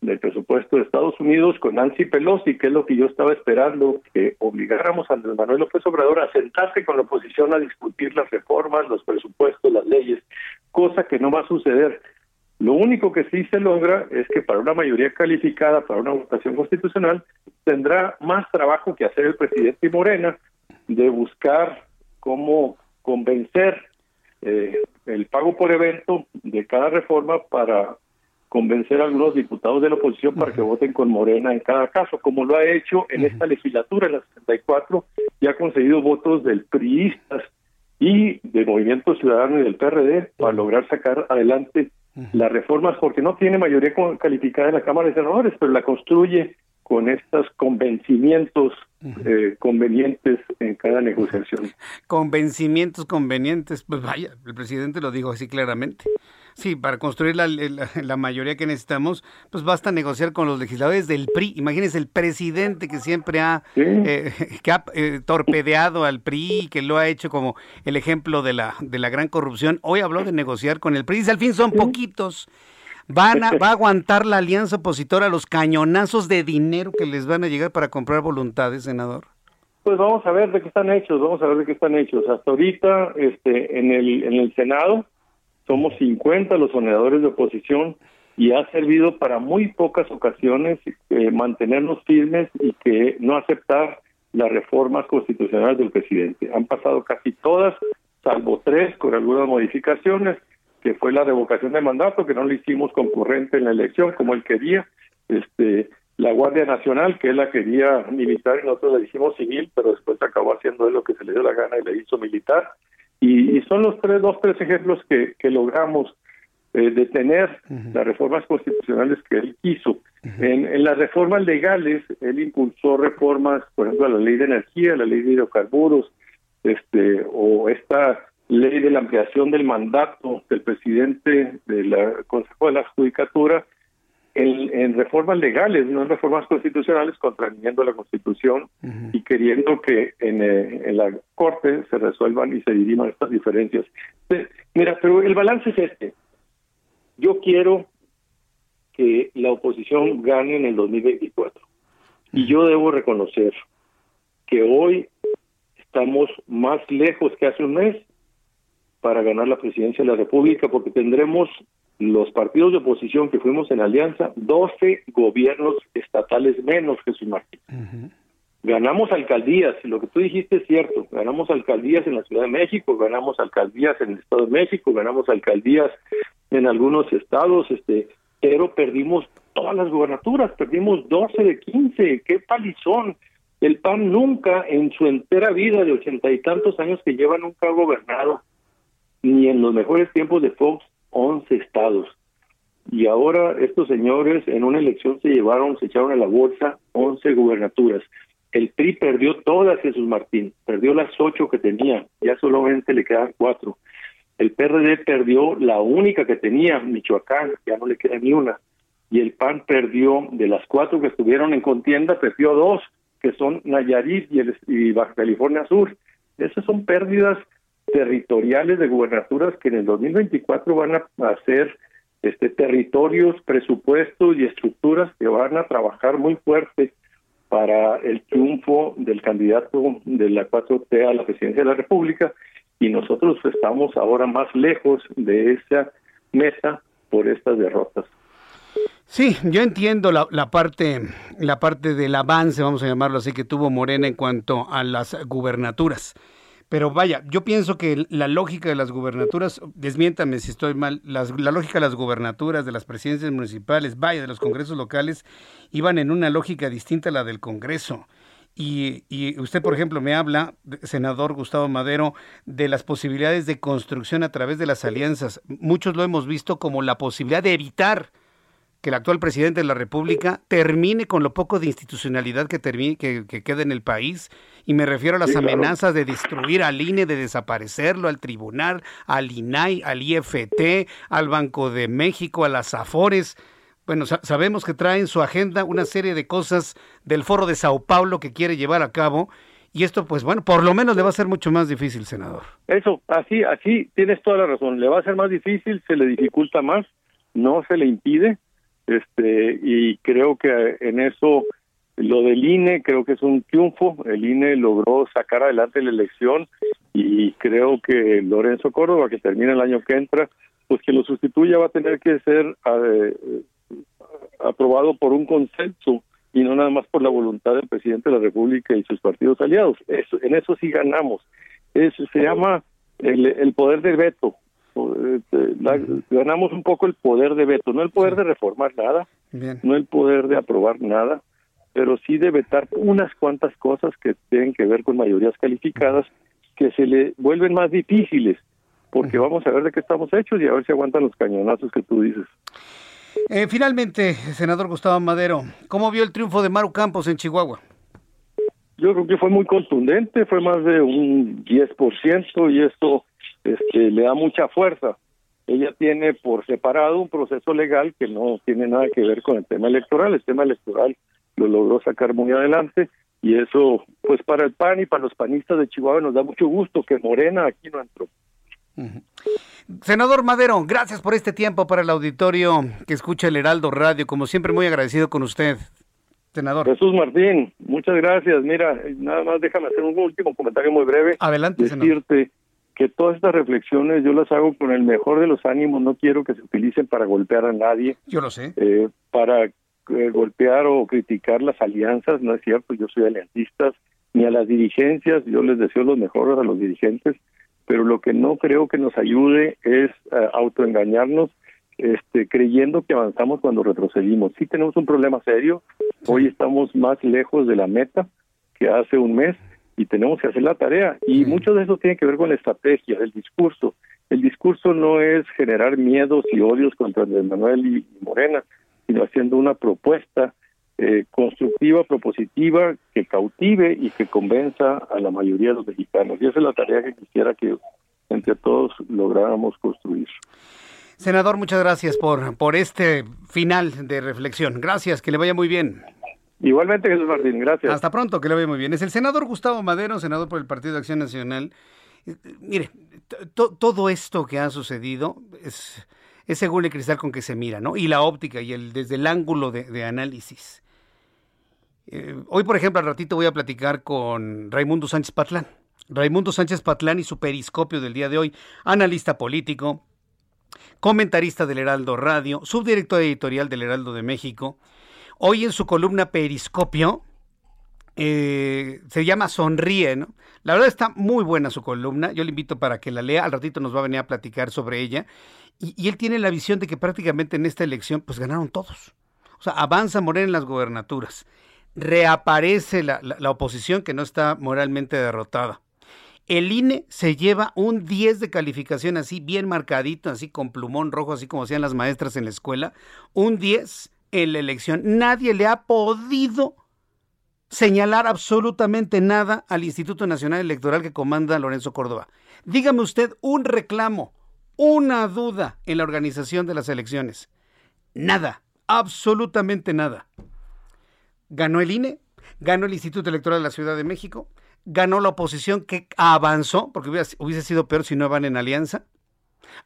del presupuesto de Estados Unidos con Nancy Pelosi, que es lo que yo estaba esperando, que obligáramos a Andrés Manuel López Obrador a sentarse con la oposición a discutir las reformas, los presupuestos, las leyes, cosa que no va a suceder. Lo único que sí se logra es que para una mayoría calificada, para una votación constitucional, tendrá más trabajo que hacer el presidente Morena de buscar cómo convencer eh, el pago por evento de cada reforma para convencer a algunos diputados de la oposición para que voten con Morena en cada caso, como lo ha hecho en esta legislatura, en la 64, y ha conseguido votos del PRIistas y del Movimiento Ciudadano y del PRD para lograr sacar adelante las reformas, porque no tiene mayoría calificada en la Cámara de Senadores, pero la construye con estos convencimientos eh, convenientes en cada negociación. Convencimientos convenientes, pues vaya, el presidente lo dijo así claramente. Sí, para construir la, la, mayoría que necesitamos, pues basta negociar con los legisladores del PRI. Imagínense el presidente que siempre ha, eh, que ha eh, torpedeado al PRI, que lo ha hecho como el ejemplo de la, de la gran corrupción. Hoy habló de negociar con el PRI. Dice, al fin son poquitos. Van a, va a aguantar la alianza opositora los cañonazos de dinero que les van a llegar para comprar voluntades, senador. Pues vamos a ver de qué están hechos, vamos a ver de qué están hechos. Hasta ahorita, este, en el, en el Senado, somos 50 los senadores de oposición y ha servido para muy pocas ocasiones eh, mantenernos firmes y que no aceptar las reformas constitucionales del presidente. Han pasado casi todas, salvo tres con algunas modificaciones, que fue la revocación de mandato, que no lo hicimos concurrente en la elección como él quería, este la Guardia Nacional, que él la quería militar y nosotros la hicimos civil, pero después acabó haciendo él lo que se le dio la gana y le hizo militar. Y, son los tres, dos, tres ejemplos que, que logramos eh, detener las reformas constitucionales que él quiso. en, en, las reformas legales, él impulsó reformas, por ejemplo, a la ley de energía, la ley de hidrocarburos, este, o esta ley de la ampliación del mandato del presidente del Consejo de la Judicatura, en, reformas legales, no en reformas constitucionales, contraviniendo la Constitución y queriendo que en, eh, en, la Corte se resuelvan y se diriman estas diferencias. Mira, pero el balance es este. Yo quiero que la oposición gane en el 2024. Y yo debo reconocer que hoy estamos más lejos que hace un mes para ganar la presidencia de la República porque tendremos los partidos de oposición que fuimos en alianza, 12 gobiernos estatales menos, Jesús Martín. Ganamos alcaldías, lo que tú dijiste es cierto, ganamos alcaldías en la Ciudad de México, ganamos alcaldías en el Estado de México, ganamos alcaldías en algunos estados, este, pero perdimos todas las gubernaturas, perdimos 12 de 15, qué palizón. El PAN nunca en su entera vida de ochenta y tantos años que lleva nunca ha gobernado, ni en los mejores tiempos de Fox 11 estados. Y ahora estos señores en una elección se llevaron, se echaron a la bolsa 11 gubernaturas. El PRI perdió todas, Jesús Martín, perdió las ocho que tenía, ya solamente le quedan cuatro. El PRD perdió la única que tenía, Michoacán, ya no le queda ni una. y el PAN perdió de las cuatro que estuvieron en contienda, perdió dos, que son Nayarit y, el, y Baja California Sur. Esas son pérdidas territoriales de gubernaturas que en el 2024 van a ser este territorios, presupuestos y estructuras que van a trabajar muy fuerte para el triunfo del candidato de la 4T a la presidencia de la República y nosotros estamos ahora más lejos de esa mesa por estas derrotas. Sí, yo entiendo la, la, parte la parte del avance, vamos a llamarlo así, que tuvo Morena en cuanto a las gubernaturas. Pero vaya, yo pienso que la lógica de las gubernaturas, desmiéntame si estoy mal, las, la lógica de las gubernaturas, de las presidencias municipales, vaya, de los congresos locales, iban en una lógica distinta a la del Congreso. Y, y, usted, por ejemplo, me habla, senador Gustavo Madero, de las posibilidades de construcción a través de las alianzas. Muchos lo hemos visto como la posibilidad de evitar que el actual presidente de la República termine con lo poco de institucionalidad que, termine, que, que queda en el país. Y me refiero a las amenazas de destruir al INE, de desaparecerlo, al tribunal, al INAI, al IFT, al Banco de México, a las AFORES. Bueno, sabemos que trae en su agenda una serie de cosas del foro de Sao Paulo que quiere llevar a cabo. Y esto, pues bueno, por lo menos le va a ser mucho más difícil, senador. Eso, así, así tienes toda la razón. Le va a ser más difícil, se le dificulta más, no se le impide, este y creo que en eso lo del INE creo que es un triunfo, el INE logró sacar adelante la elección y creo que Lorenzo Córdoba, que termina el año que entra, pues que lo sustituya va a tener que ser eh, aprobado por un consenso y no nada más por la voluntad del presidente de la República y sus partidos aliados. Eso, en eso sí ganamos. Eso se llama el, el poder del veto. Este, ganamos un poco el poder de veto, no el poder de reformar nada, no el poder de aprobar nada, pero sí de vetar unas cuantas cosas que tienen que ver con mayorías calificadas que se le vuelven más difíciles, porque vamos a ver de qué estamos hechos y a ver si aguantan los cañonazos que tú dices. Eh, finalmente, senador Gustavo Madero, ¿cómo vio el triunfo de Maru Campos en Chihuahua? Yo creo que fue muy contundente, fue más de un 10% y esto este, le da mucha fuerza. Ella tiene por separado un proceso legal que no tiene nada que ver con el tema electoral. El tema electoral lo logró sacar muy adelante y eso, pues para el PAN y para los panistas de Chihuahua nos da mucho gusto que Morena aquí no entró. Senador Madero, gracias por este tiempo para el auditorio que escucha el Heraldo Radio. Como siempre, muy agradecido con usted, senador. Jesús Martín, muchas gracias. Mira, nada más déjame hacer un último comentario muy breve. Adelante, Decirte que todas estas reflexiones yo las hago con el mejor de los ánimos, no quiero que se utilicen para golpear a nadie. Yo lo sé. Eh, para eh, golpear o criticar las alianzas, no es cierto, yo soy aliancista, ni a las dirigencias, yo les deseo los mejores a los dirigentes, pero lo que no creo que nos ayude es uh, autoengañarnos este, creyendo que avanzamos cuando retrocedimos. Sí tenemos un problema serio, hoy estamos más lejos de la meta que hace un mes, y tenemos que hacer la tarea. Y mucho de eso tiene que ver con la estrategia, el discurso. El discurso no es generar miedos y odios contra Manuel y Morena, sino haciendo una propuesta eh, constructiva, propositiva, que cautive y que convenza a la mayoría de los mexicanos. Y esa es la tarea que quisiera que entre todos lográramos construir. Senador, muchas gracias por, por este final de reflexión. Gracias, que le vaya muy bien. Igualmente, Jesús Martín, gracias. Hasta pronto, que le vaya muy bien. Es el senador Gustavo Madero, senador por el Partido de Acción Nacional. Eh, mire, todo esto que ha sucedido es, es según el cristal con que se mira, ¿no? Y la óptica y el desde el ángulo de, análisis. Eh, hoy, por ejemplo, al ratito voy a platicar con Raimundo Sánchez Patlán. Raimundo Sánchez Patlán y su periscopio del día de hoy, analista político, comentarista del Heraldo Radio, subdirector editorial del Heraldo de México Hoy en su columna Periscopio, eh, se llama Sonríe, ¿no? La verdad está muy buena su columna, yo le invito para que la lea, al ratito nos va a venir a platicar sobre ella, y, él tiene la visión de que prácticamente en esta elección pues ganaron todos. O sea, avanza Morena en las gobernaturas, reaparece la, la oposición que no está moralmente derrotada. El INE se lleva un 10 de calificación así bien marcadito, así con plumón rojo, así como hacían las maestras en la escuela, un 10 en la elección. Nadie le ha podido señalar absolutamente nada al Instituto Nacional Electoral que comanda Lorenzo Córdoba. Dígame usted un reclamo, una duda en la organización de las elecciones. Nada, Absolutamente nada. Ganó el INE, ganó el Instituto Electoral de la Ciudad de México, ganó la oposición que avanzó, porque hubiese sido peor si no van en alianza,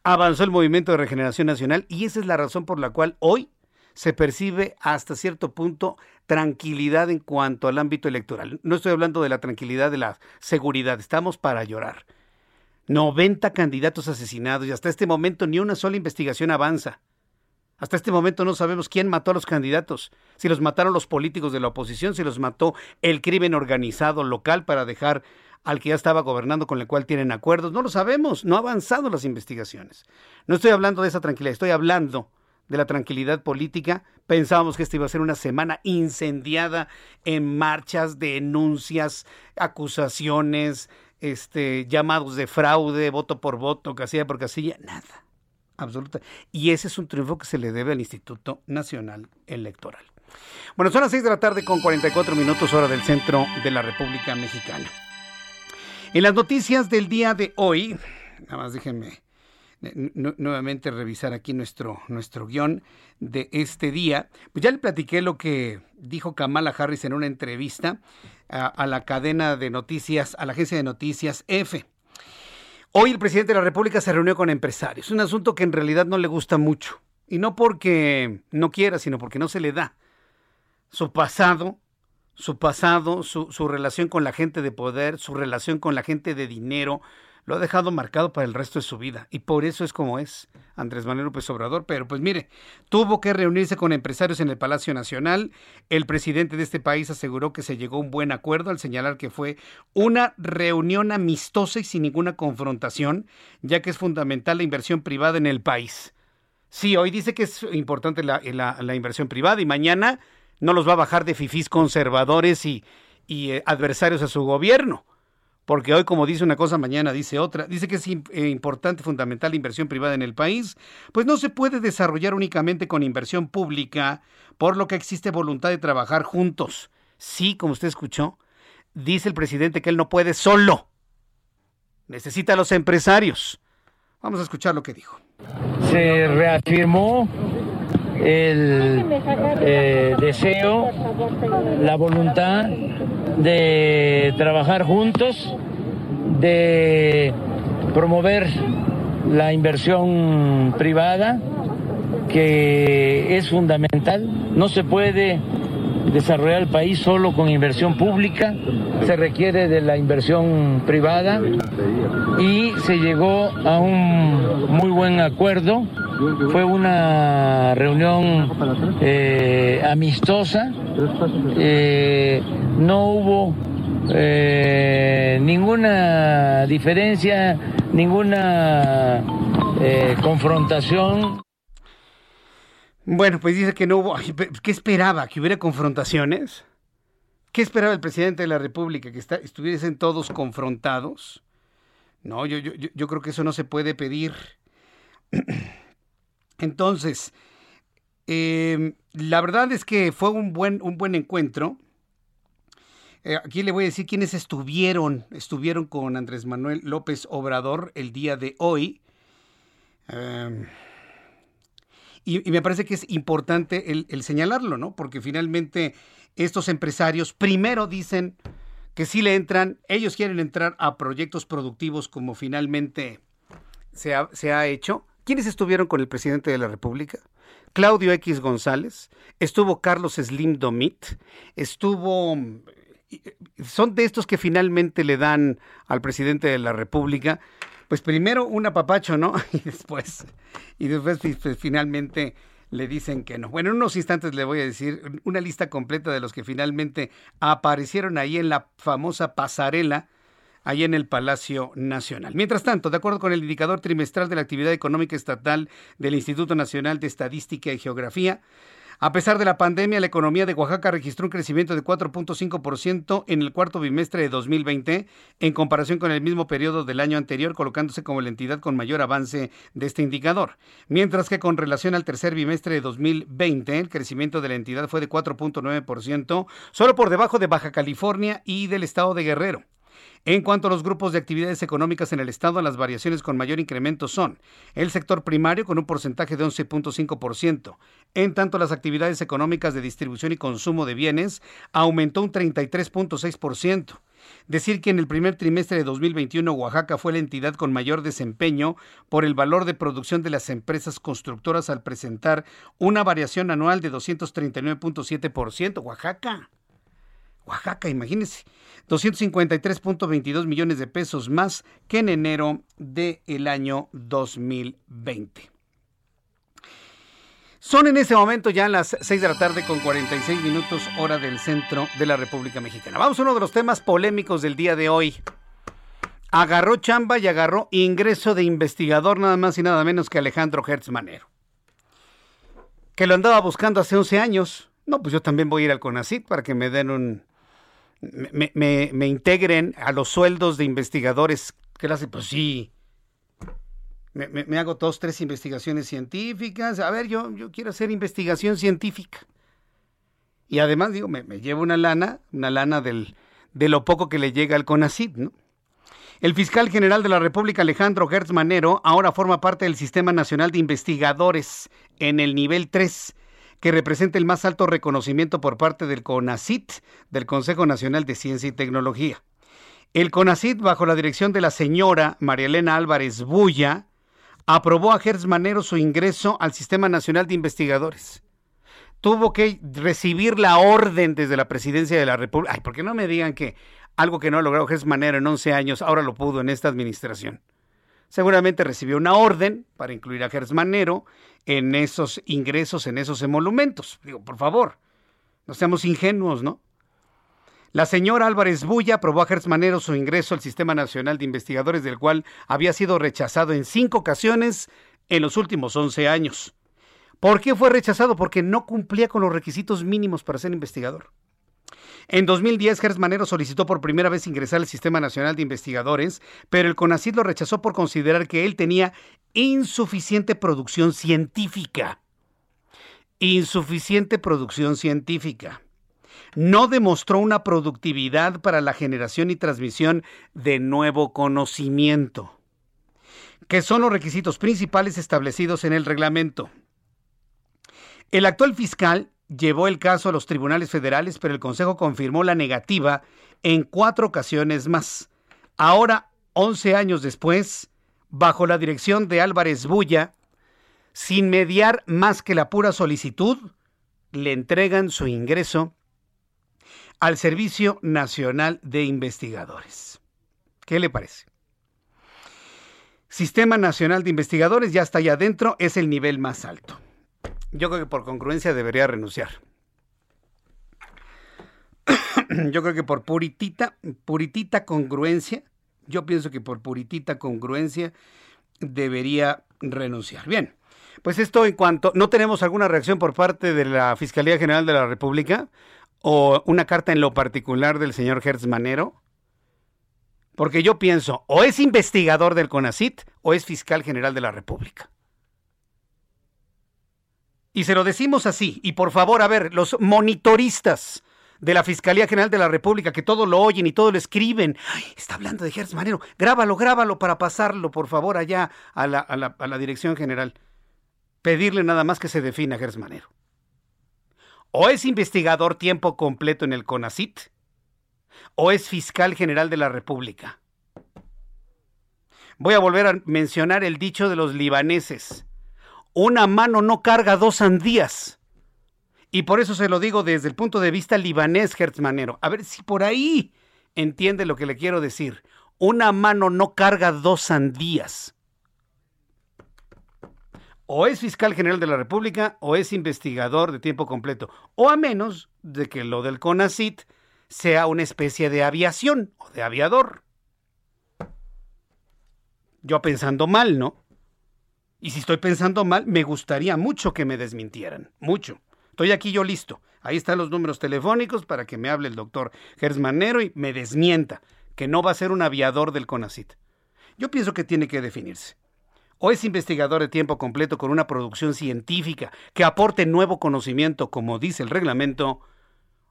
avanzó el Movimiento de Regeneración Nacional y esa es la razón por la cual hoy se percibe hasta cierto punto tranquilidad en cuanto al ámbito electoral. No estoy hablando de la tranquilidad de la seguridad, estamos para llorar. 90 candidatos asesinados y hasta este momento ni una sola investigación avanza. Hasta este momento no sabemos quién mató a los candidatos, si los mataron los políticos de la oposición, si los mató el crimen organizado local para dejar al que ya estaba gobernando con el cual tienen acuerdos. No lo sabemos, no ha avanzado las investigaciones. No estoy hablando de esa tranquilidad, estoy hablando de la tranquilidad política. Pensábamos que esta iba a ser una semana incendiada en marchas, denuncias, acusaciones, este, llamados de fraude, voto por voto, casilla por casilla, nada, absoluta. Y ese es un triunfo que se le debe al Instituto Nacional Electoral. Bueno, son las 6 de la tarde con 44 minutos hora del centro de la República Mexicana. En las noticias del día de hoy, nada más déjenme nuevamente revisar aquí nuestro, nuestro guion de este día. Pues ya le platiqué lo que dijo Kamala Harris en una entrevista a, la cadena de noticias, a la agencia de noticias F. Hoy el presidente de la República se reunió con empresarios, un asunto que en realidad no le gusta mucho, y no porque no quiera, sino porque no se le da. Su pasado, su pasado, su, su relación con la gente de poder, su relación con la gente de dinero, lo ha dejado marcado para el resto de su vida. Y por eso es como es Andrés Manuel López Obrador. Pero pues mire, tuvo que reunirse con empresarios en el Palacio Nacional. El presidente de este país aseguró que se llegó a un buen acuerdo al señalar que fue una reunión amistosa y sin ninguna confrontación, ya que es fundamental la inversión privada en el país. Sí, hoy dice que es importante la, inversión privada y mañana no los va a bajar de fifís conservadores y, eh, adversarios a su gobierno porque hoy como dice una cosa, mañana dice otra, dice que es eh, importante, fundamental la inversión privada en el país, pues no se puede desarrollar únicamente con inversión pública, por lo que existe voluntad de trabajar juntos. Sí, como usted escuchó, dice el presidente que él no puede solo, necesita a los empresarios. Vamos a escuchar lo que dijo. Se reafirmó el eh, deseo, la voluntad de trabajar juntos, de promover la inversión privada, que es fundamental. No se puede desarrollar el país solo con inversión pública, se requiere de la inversión privada y se llegó a un muy buen acuerdo. Fue una reunión eh, amistosa, eh, no hubo eh, ninguna diferencia, ninguna confrontación. Bueno, pues dice que no hubo. ¿Qué esperaba? ¿Que hubiera confrontaciones? ¿Qué esperaba el presidente de la República? ¿Que estuviesen todos confrontados? No, yo, yo, yo creo que eso no se puede pedir. Entonces, em, la verdad es que fue un buen, un buen encuentro. Eh, aquí le voy a decir quiénes estuvieron, estuvieron con Andrés Manuel López Obrador el día de hoy. Em, y, me parece que es importante el, señalarlo, ¿no? Porque finalmente estos empresarios primero dicen que sí le entran, ellos quieren entrar a proyectos productivos como finalmente se ha, se ha hecho. ¿Quiénes estuvieron con el presidente de la República? Claudio X González, estuvo Carlos Slim Domit, estuvo son de estos que finalmente le dan al presidente de la República pues primero un apapacho, ¿no? Y después, y después pues, finalmente le dicen que no. Bueno, en unos instantes le voy a decir una lista completa de los que finalmente aparecieron ahí en la famosa pasarela, ahí en el Palacio Nacional. Mientras tanto, de acuerdo con el indicador trimestral de la actividad económica estatal del Instituto Nacional de Estadística y Geografía, a pesar de la pandemia, la economía de Oaxaca registró un crecimiento de 4.5% en el cuarto bimestre de 2020 en comparación con el mismo periodo del año anterior, colocándose como la entidad con mayor avance de este indicador. Mientras que con relación al tercer bimestre de 2020, el crecimiento de la entidad fue de 4.9%, solo por debajo de Baja California y del estado de Guerrero. En cuanto a los grupos de actividades económicas en el Estado, las variaciones con mayor incremento son el sector primario con un porcentaje de 11.5%, en tanto las actividades económicas de distribución y consumo de bienes aumentó un 33.6%. Decir que en el primer trimestre de 2021 Oaxaca fue la entidad con mayor desempeño por el valor de producción de las empresas constructoras al presentar una variación anual de 239.7%. Oaxaca. Oaxaca, imagínense. 253.22 millones de pesos más que en enero del año 2020. Son en ese momento ya las 6 de la tarde con 46 minutos hora del centro de la República Mexicana. Vamos a uno de los temas polémicos del día de hoy. Agarró chamba y agarró ingreso de investigador nada más y nada menos que Alejandro Hertz Manero. Que lo andaba buscando hace 11 años. No, pues yo también voy a ir al CONACIT para que me den un, me, integren a los sueldos de investigadores. Clase, pues sí. Me, hago dos, tres investigaciones científicas. A ver, yo, yo quiero hacer investigación científica. Y además, digo, me, llevo una lana, una lana del, de lo poco que le llega al CONACID, ¿no? El fiscal general de la República, Alejandro Gertz Manero, ahora forma parte del Sistema Nacional de Investigadores en el nivel 3 que representa el más alto reconocimiento por parte del CONACIT, del Consejo Nacional de Ciencia y Tecnología. El CONACIT, bajo la dirección de la señora María Elena Álvarez Bulla, aprobó a Gertz Manero su ingreso al Sistema Nacional de Investigadores. Tuvo que recibir la orden desde la presidencia de la República. Ay, ¿por qué no me digan que algo que no ha logrado Gertz Manero en 11 años ahora lo pudo en esta administración? Seguramente recibió una orden para incluir a Gertz Manero en esos ingresos, en esos emolumentos. Digo, por favor, no seamos ingenuos, ¿no? La señora Álvarez Bulla aprobó a Gertz Manero su ingreso al Sistema Nacional de Investigadores, del cual había sido rechazado en cinco ocasiones en los últimos 11 años. ¿Por qué fue rechazado? Porque no cumplía con los requisitos mínimos para ser investigador. En 2010, Gertz Manero solicitó por primera vez ingresar al Sistema Nacional de Investigadores, pero el CONACYT lo rechazó por considerar que él tenía insuficiente producción científica. Insuficiente producción científica. No demostró una productividad para la generación y transmisión de nuevo conocimiento, que son los requisitos principales establecidos en el reglamento. El actual fiscal llevó el caso a los tribunales federales, pero el Consejo confirmó la negativa en cuatro ocasiones más. Ahora, 11 años después, bajo la dirección de Álvarez Bulla, sin mediar más que la pura solicitud, le entregan su ingreso al Servicio Nacional de Investigadores. ¿Qué le parece? Sistema Nacional de Investigadores ya está allá adentro, es el nivel más alto. Yo creo que por congruencia debería renunciar. yo creo que por puritita, puritita congruencia, yo pienso que por puritita congruencia debería renunciar. Bien, pues esto en cuanto, ¿no tenemos alguna reacción por parte de la Fiscalía General de la República o una carta en lo particular del señor Hertz Manero? Porque yo pienso, o es investigador del CONACIT o es fiscal general de la República. Y se lo decimos así. Y por favor, a ver, los monitoristas de la Fiscalía General de la República, que todo lo oyen y todo lo escriben. está hablando de Gertz Manero. Grábalo, grábalo para pasarlo, por favor, allá a la, Dirección General. Pedirle nada más que se defina Gertz Manero. O es investigador tiempo completo en el CONACIT, o es fiscal general de la República. Voy a volver a mencionar el dicho de los libaneses una mano no carga dos sandías. Y por eso se lo digo desde el punto de vista libanés, Hertzmanero. A ver si por ahí entiende lo que le quiero decir. Una mano no carga dos sandías. O es fiscal general de la República o es investigador de tiempo completo. O a menos de que lo del CONACIT sea una especie de aviación o de aviador. Yo pensando mal, ¿no? Y si estoy pensando mal, me gustaría mucho que me desmintieran. Mucho. Estoy aquí yo listo. Ahí están los números telefónicos para que me hable el doctor Gersmanero y me desmienta que no va a ser un aviador del CONACIT. Yo pienso que tiene que definirse. O es investigador de tiempo completo con una producción científica que aporte nuevo conocimiento, como dice el reglamento,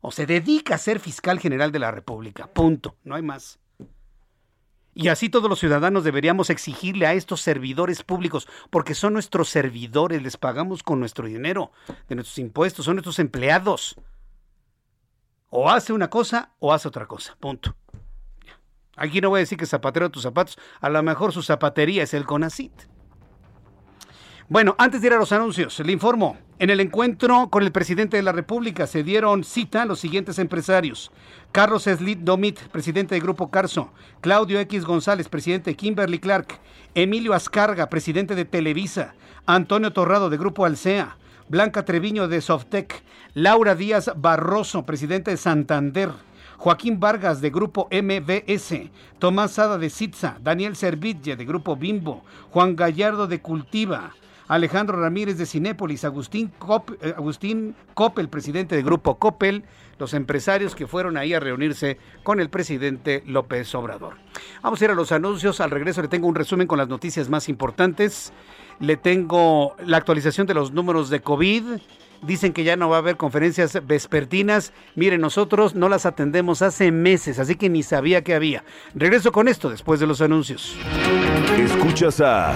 o se dedica a ser fiscal general de la República. Punto. No hay más. Y así todos los ciudadanos deberíamos exigirle a estos servidores públicos, porque son nuestros servidores, les pagamos con nuestro dinero, de nuestros impuestos, son nuestros empleados. O hace una cosa o hace otra cosa, punto. Aquí no voy a decir que zapatero tus zapatos, a lo mejor su zapatería es el CONACIT. Bueno, antes de ir a los anuncios, le informo. En el encuentro con el presidente de la República se dieron cita los siguientes empresarios. Carlos Slit Domit, presidente del Grupo Carso. Claudio X González, presidente de Kimberly Clark. Emilio Ascarga, presidente de Televisa. Antonio Torrado, de Grupo Alsea. Blanca Treviño, de Softec. Laura Díaz Barroso, presidente de Santander. Joaquín Vargas de Grupo MBS, Tomás Sada de Sitza, Daniel Serville de Grupo Bimbo, Juan Gallardo de Cultiva, Alejandro Ramírez de Cinépolis, Agustín, Cop, eh, Agustín Coppel, presidente del Grupo Coppel, los empresarios que fueron ahí a reunirse con el presidente López Obrador. Vamos a ir a los anuncios. Al regreso le tengo un resumen con las noticias más importantes. Le tengo la actualización de los números de COVID. Dicen que ya no va a haber conferencias vespertinas. Miren, nosotros no las atendemos hace meses, así que ni sabía que había. Regreso con esto después de los anuncios. Escuchas a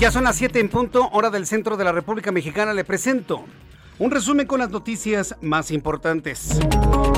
Ya son las 7 en punto, hora del centro de la República Mexicana. Le presento un resumen con las noticias más importantes.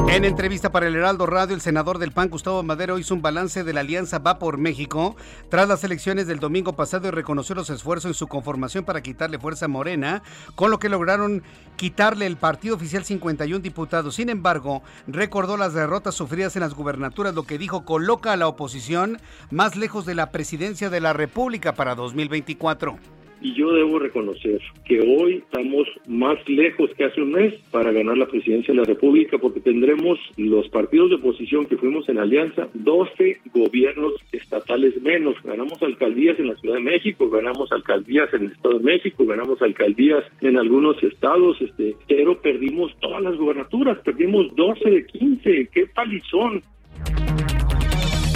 En entrevista para el Heraldo Radio, el senador del PAN, Gustavo Madero, hizo un balance de la alianza Va por México tras las elecciones del domingo pasado y reconoció los esfuerzos en su conformación para quitarle fuerza a Morena, con lo que lograron quitarle el partido oficial 51 diputados. Sin embargo, recordó las derrotas sufridas en las gubernaturas, lo que dijo coloca a la oposición más lejos de la presidencia de la República para 2024 y yo debo reconocer que hoy estamos más lejos que hace un mes para ganar la presidencia de la República porque tendremos los partidos de oposición que fuimos en alianza 12 gobiernos estatales menos. Ganamos alcaldías en la Ciudad de México, ganamos alcaldías en el Estado de México, ganamos alcaldías en algunos estados, este, pero perdimos todas las gubernaturas, perdimos 12 de 15. ¡Qué palizón!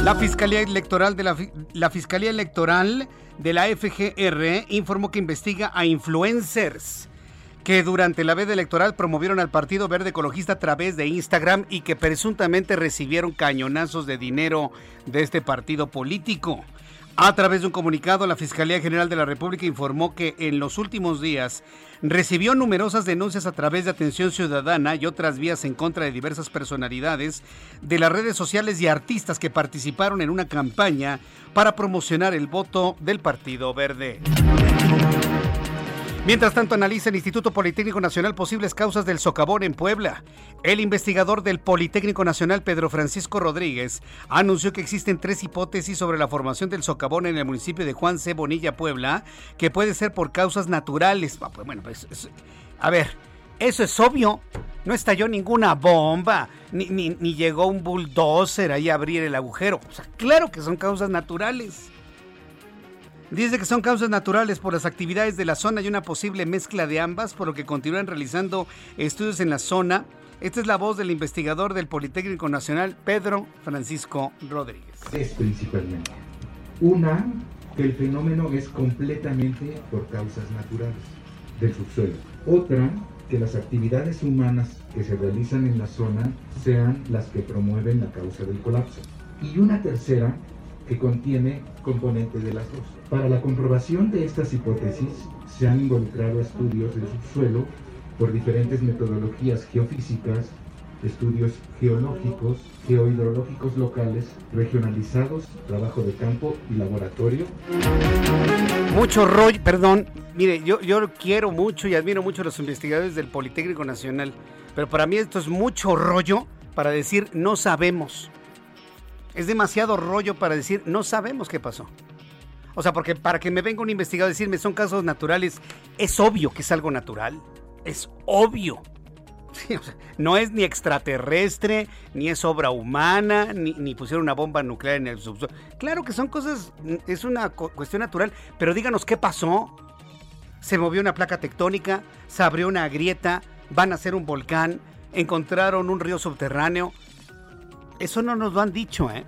La Fiscalía Electoral de la, Fiscalía Electoral de la FGR informó que investiga a influencers que durante la veda electoral promovieron al Partido Verde Ecologista a través de Instagram y que presuntamente recibieron cañonazos de dinero de este partido político. A través de un comunicado, la Fiscalía General de la República informó que en los últimos días recibió numerosas denuncias a través de atención ciudadana y otras vías en contra de diversas personalidades de las redes sociales y artistas que participaron en una campaña para promocionar el voto del Partido Verde. Mientras tanto, analiza el Instituto Politécnico Nacional posibles causas del socavón en Puebla. El investigador del Politécnico Nacional, Pedro Francisco Rodríguez, anunció que existen tres hipótesis sobre la formación del socavón en el municipio de Juan C. Bonilla, Puebla, que puede ser por causas naturales. Ah, pues, bueno, pues, a ver, eso es obvio. No estalló ninguna bomba, ni, ni llegó un bulldozer ahí a abrir el agujero. O sea, claro que son causas naturales. Dice que son causas naturales por las actividades de la zona y una posible mezcla de ambas, por lo que continúan realizando estudios en la zona. Esta es la voz del investigador del Politécnico Nacional, Pedro Francisco Rodríguez. Es principalmente una, que el fenómeno es completamente por causas naturales del subsuelo. Otra, que las actividades humanas que se realizan en la zona sean las que promueven la causa del colapso. Y una tercera, que contiene componentes de las dos. Para la comprobación de estas hipótesis se han involucrado estudios del subsuelo por diferentes metodologías geofísicas, estudios geológicos, geohidrológicos locales, regionalizados, trabajo de campo y laboratorio. Mucho rollo, perdón, mire, yo, yo quiero mucho y admiro mucho a los investigadores del Politécnico Nacional, pero para mí esto es mucho rollo para decir no sabemos. Es demasiado rollo para decir no sabemos qué pasó. O sea, porque para que me venga un investigador a decirme son casos naturales, es obvio que es algo natural. Es obvio. no es ni extraterrestre, ni es obra humana, ni, pusieron una bomba nuclear en el subsuelo. Claro que son cosas, es una cuestión natural, pero díganos qué pasó. Se movió una placa tectónica, se abrió una grieta, van a ser un volcán, encontraron un río subterráneo. Eso no nos lo han dicho, ¿eh?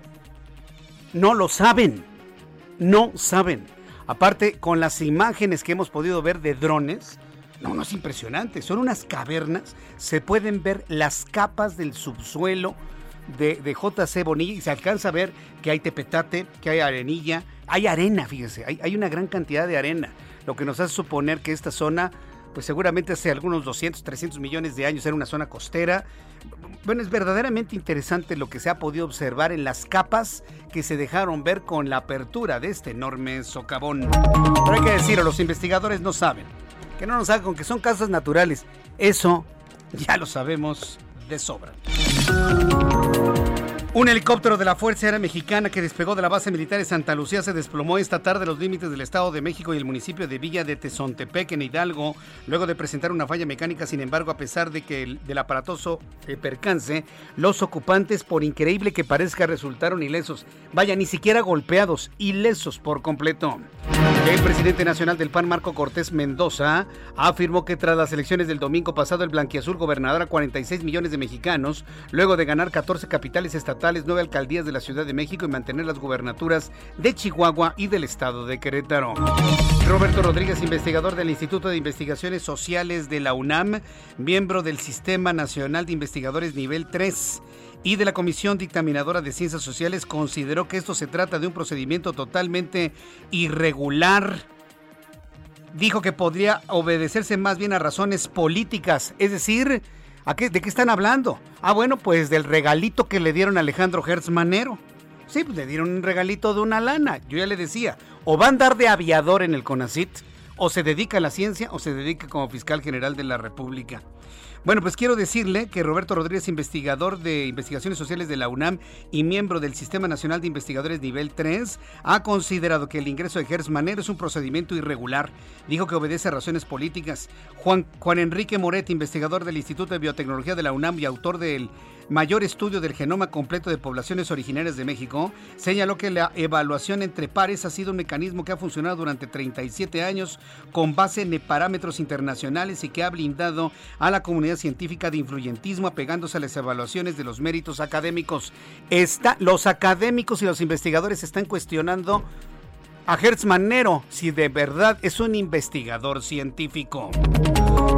No lo saben. No saben. Aparte, con las imágenes que hemos podido ver de drones, no, no es impresionante. Son unas cavernas. Se pueden ver las capas del subsuelo de, de JC Bonilla y se alcanza a ver que hay tepetate, que hay arenilla. Hay arena, fíjese. Hay, hay una gran cantidad de arena. Lo que nos hace suponer que esta zona pues seguramente hace algunos 200, 300 millones de años era una zona costera. Bueno, es verdaderamente interesante lo que se ha podido observar en las capas que se dejaron ver con la apertura de este enorme socavón. Pero hay que decirlo, los investigadores no saben que no nos hagan que son causas naturales. Eso ya lo sabemos de sobra. Un helicóptero de la Fuerza Aérea Mexicana que despegó de la base militar de Santa Lucía se desplomó esta tarde los límites del Estado de México y el municipio de Villa de Tezontepec en Hidalgo, luego de presentar una falla mecánica. Sin embargo, a pesar de que el, del aparatoso eh, percance, los ocupantes, por increíble que parezca, resultaron ilesos. Vaya, ni siquiera golpeados, ilesos por completo. El presidente nacional del PAN, Marco Cortés Mendoza, afirmó que tras las elecciones del domingo pasado, el blanquiazul gobernador a 46 millones de mexicanos, luego de ganar 14 capitales estatales, nueve alcaldías de la Ciudad de México y mantener las gubernaturas de Chihuahua y del estado de Querétaro. Roberto Rodríguez, investigador del Instituto de Investigaciones Sociales de la UNAM, miembro del Sistema Nacional de Investigadores Nivel 3 y de la Comisión Dictaminadora de Ciencias Sociales, consideró que esto se trata de un procedimiento totalmente irregular dijo que podría obedecerse más bien a razones políticas, es decir, ¿De qué están hablando? Ah, bueno, pues del regalito que le dieron a Alejandro Hertz Manero. Sí, pues le dieron un regalito de una lana. Yo ya le decía, o va a andar de aviador en el CONACIT, o se dedica a la ciencia, o se dedica como fiscal general de la República. Bueno, pues quiero decirle que Roberto Rodríguez, investigador de investigaciones sociales de la UNAM y miembro del Sistema Nacional de Investigadores Nivel 3, ha considerado que el ingreso de Gers Manero es un procedimiento irregular. Dijo que obedece a razones políticas. Juan, Juan Enrique Moret, investigador del Instituto de Biotecnología de la UNAM y autor del mayor estudio del genoma completo de poblaciones originarias de México, señaló que la evaluación entre pares ha sido un mecanismo que ha funcionado durante 37 años con base en parámetros internacionales y que ha blindado a la comunidad científica de influyentismo apegándose a las evaluaciones de los méritos académicos. Está, los académicos y los investigadores están cuestionando a Hertz Manero si de verdad es un investigador científico.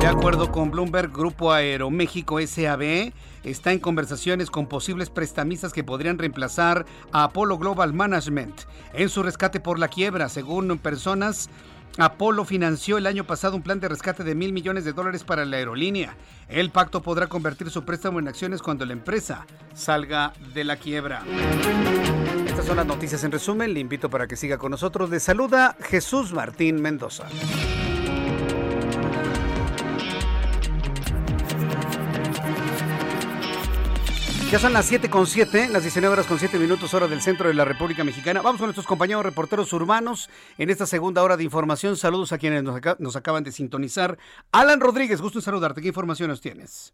De acuerdo con Bloomberg, Grupo Aeroméxico SAB está en conversaciones con posibles prestamistas que podrían reemplazar a Apollo Global Management en su rescate por la quiebra. Según personas, Apolo financió el año pasado un plan de rescate de mil millones de dólares para la aerolínea. El pacto podrá convertir su préstamo en acciones cuando la empresa salga de la quiebra. Estas son las noticias en resumen. Le invito para que siga con nosotros. Le saluda Jesús Martín Mendoza. Ya son las 7 con 7, las 19 horas con 7 minutos hora del centro de la República Mexicana. Vamos con nuestros compañeros reporteros urbanos en esta segunda hora de información. Saludos a quienes nos, acaban de sintonizar. Alan Rodríguez, gusto en saludarte. ¿Qué información nos tienes?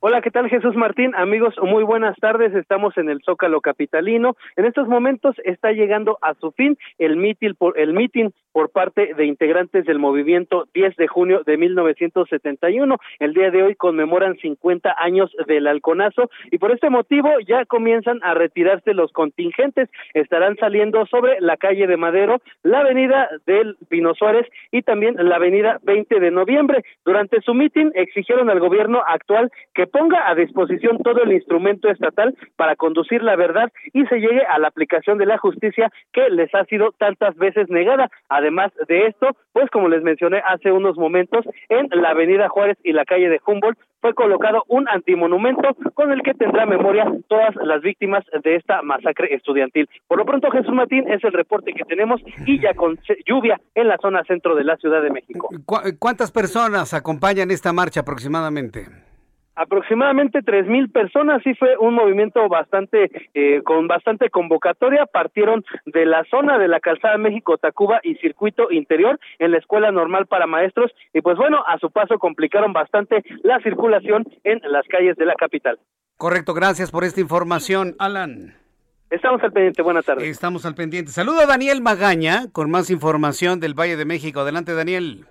Hola, ¿qué tal Jesús Martín? Amigos, muy buenas tardes. Estamos en el Zócalo Capitalino. En estos momentos está llegando a su fin el mitin el mitin por parte de integrantes del movimiento 10 de junio de 1971. El día de hoy conmemoran 50 años del halconazo y por este motivo ya comienzan a retirarse los contingentes. Estarán saliendo sobre la calle de Madero, la avenida del Pino Suárez y también la avenida 20 de noviembre. Durante su mitin exigieron al gobierno actual que ponga a disposición todo el instrumento estatal para conducir la verdad y se llegue a la aplicación de la justicia que les ha sido tantas veces negada. De esto, pues como les mencioné hace unos momentos, en la avenida Juárez y la calle de Humboldt fue colocado un antimonumento con el que tendrá memoria todas las víctimas de esta masacre estudiantil. Por lo pronto, Jesús Martín es el reporte que tenemos y ya con lluvia en la zona centro de la Ciudad de México. ¿Cuántas personas acompañan esta marcha aproximadamente? Aproximadamente tres mil personas sí fue un movimiento bastante eh, con bastante convocatoria partieron de la zona de la calzada México Tacuba y circuito interior en la escuela normal para maestros y pues bueno a su paso complicaron bastante la circulación en las calles de la capital correcto gracias por esta información Alan Estamos al pendiente, buenas tardes. Estamos al pendiente. Saludo a Daniel Magaña con más información del Valle de México. Adelante, Daniel.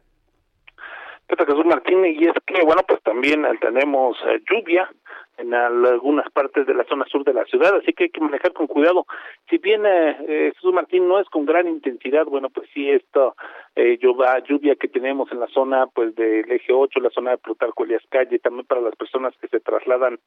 Jesús Martínez, y es que, bueno, pues también tenemos eh, lluvia en algunas partes de la zona sur de la ciudad, así que hay que manejar con cuidado. Si bien eh, eh, Jesús Martín no es con gran intensidad, bueno, pues sí, esto eh, lluvia que tenemos en la zona pues del eje 8, la zona de Plutarco Elias Calle, también para las personas que se trasladan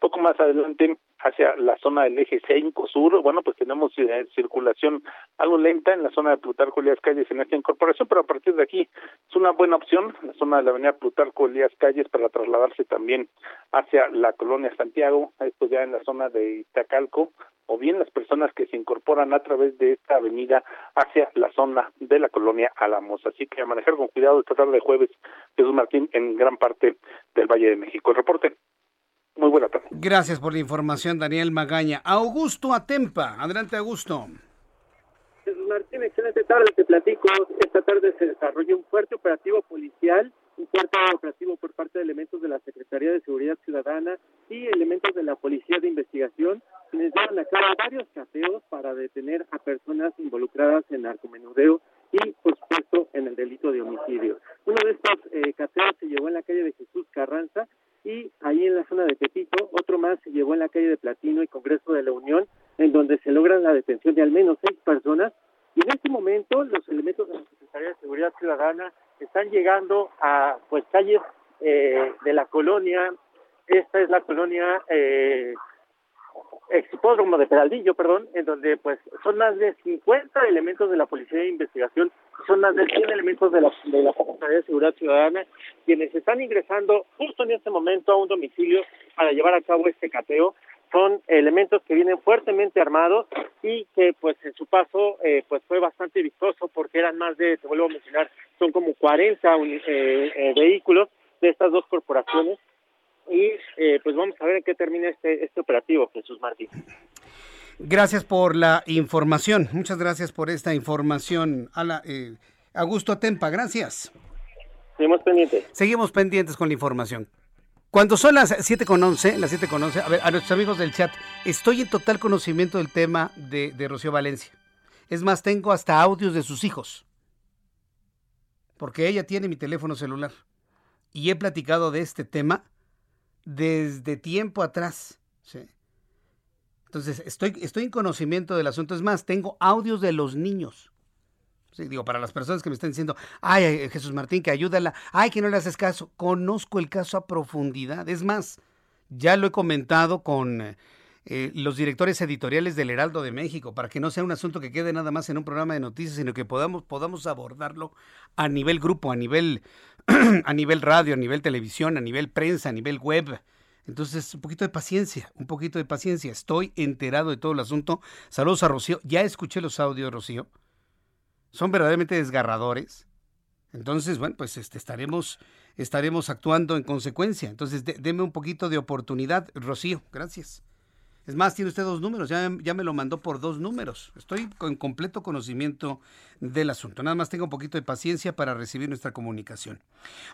poco más adelante hacia la zona del eje 5 sur, bueno, pues tenemos eh, circulación algo lenta en la zona de Plutarco Elias Calles en esta incorporación, pero a partir de aquí es una buena opción, la zona de la avenida Plutarco Elías Calles para trasladarse también hacia la colonia Santiago, esto ya en la zona de Itacalco, o bien las personas que se incorporan a través de esta avenida hacia la zona de la colonia Alamos. Así que a manejar con cuidado esta tarde de jueves, Jesús Martín, en gran parte del Valle de México. El reporte. Muy buena tarde. Gracias por la información, Daniel Magaña. Augusto Atempa. Adelante, Augusto. Jesús Martín, excelente tarde. Te platico. Esta tarde se desarrolla un fuerte operativo policial un fuerte operativo por parte de elementos de la Secretaría de Seguridad Ciudadana y elementos de la Policía de Investigación, quienes llevan a cabo varios cateos para detener a personas involucradas en narcomenudeo y, por supuesto, en el delito de homicidio. Uno de estos eh, cateos se llevó en la calle de Jesús Carranza y ahí en la zona de Tepito, otro más se llevó en la calle de Platino y Congreso de la Unión, en donde se logra la detención de al menos seis personas. Y en este momento, los elementos de la Secretaría de Seguridad Ciudadana están llegando a pues calles eh, de la colonia, esta es la colonia eh, Expódromo de Peraldillo, perdón, en donde pues son más de 50 elementos de la Policía de Investigación, son más de 100 elementos de la, de la Secretaría de Seguridad Ciudadana, quienes están ingresando justo en este momento a un domicilio para llevar a cabo este cateo son elementos que vienen fuertemente armados y que pues en su paso eh, pues fue bastante vistoso porque eran más de, te vuelvo a mencionar, son como 40 eh, eh, vehículos de estas dos corporaciones y pues vamos a ver en qué termina este, este operativo, Jesús Martín. Gracias por la información, muchas gracias por esta información. A la, Augusto Atempa, gracias. Seguimos pendientes. Seguimos pendientes con la información. Cuando son las 7 con 11, las 7 con 11, a ver, a nuestros amigos del chat, estoy en total conocimiento del tema de, Rocío Valencia. Es más, tengo hasta audios de sus hijos. Porque ella tiene mi teléfono celular. Y he platicado de este tema desde tiempo atrás. Entonces, estoy en conocimiento del asunto. Es más, tengo audios de los niños digo, para las personas que me están diciendo, ay, Jesús Martín, que ayúdala, ay, que no le haces caso. Conozco el caso a profundidad. Es más, ya lo he comentado con eh, los directores editoriales del Heraldo de México, para que no sea un asunto que quede nada más en un programa de noticias, sino que podamos, podamos abordarlo a nivel grupo, a nivel, a nivel radio, a nivel televisión, a nivel prensa, a nivel web. Entonces, un poquito de paciencia, un poquito de paciencia. Estoy enterado de todo el asunto. Saludos a Rocío. Ya escuché los audios, Rocío son verdaderamente desgarradores. Entonces, bueno, pues este, estaremos, estaremos actuando en consecuencia. Entonces, deme un poquito de oportunidad, Rocío. Gracias. Es más, tiene usted dos números, ya, ya, me lo mandó por dos números. Estoy con completo conocimiento del asunto. Nada más tengo un poquito de paciencia para recibir nuestra comunicación.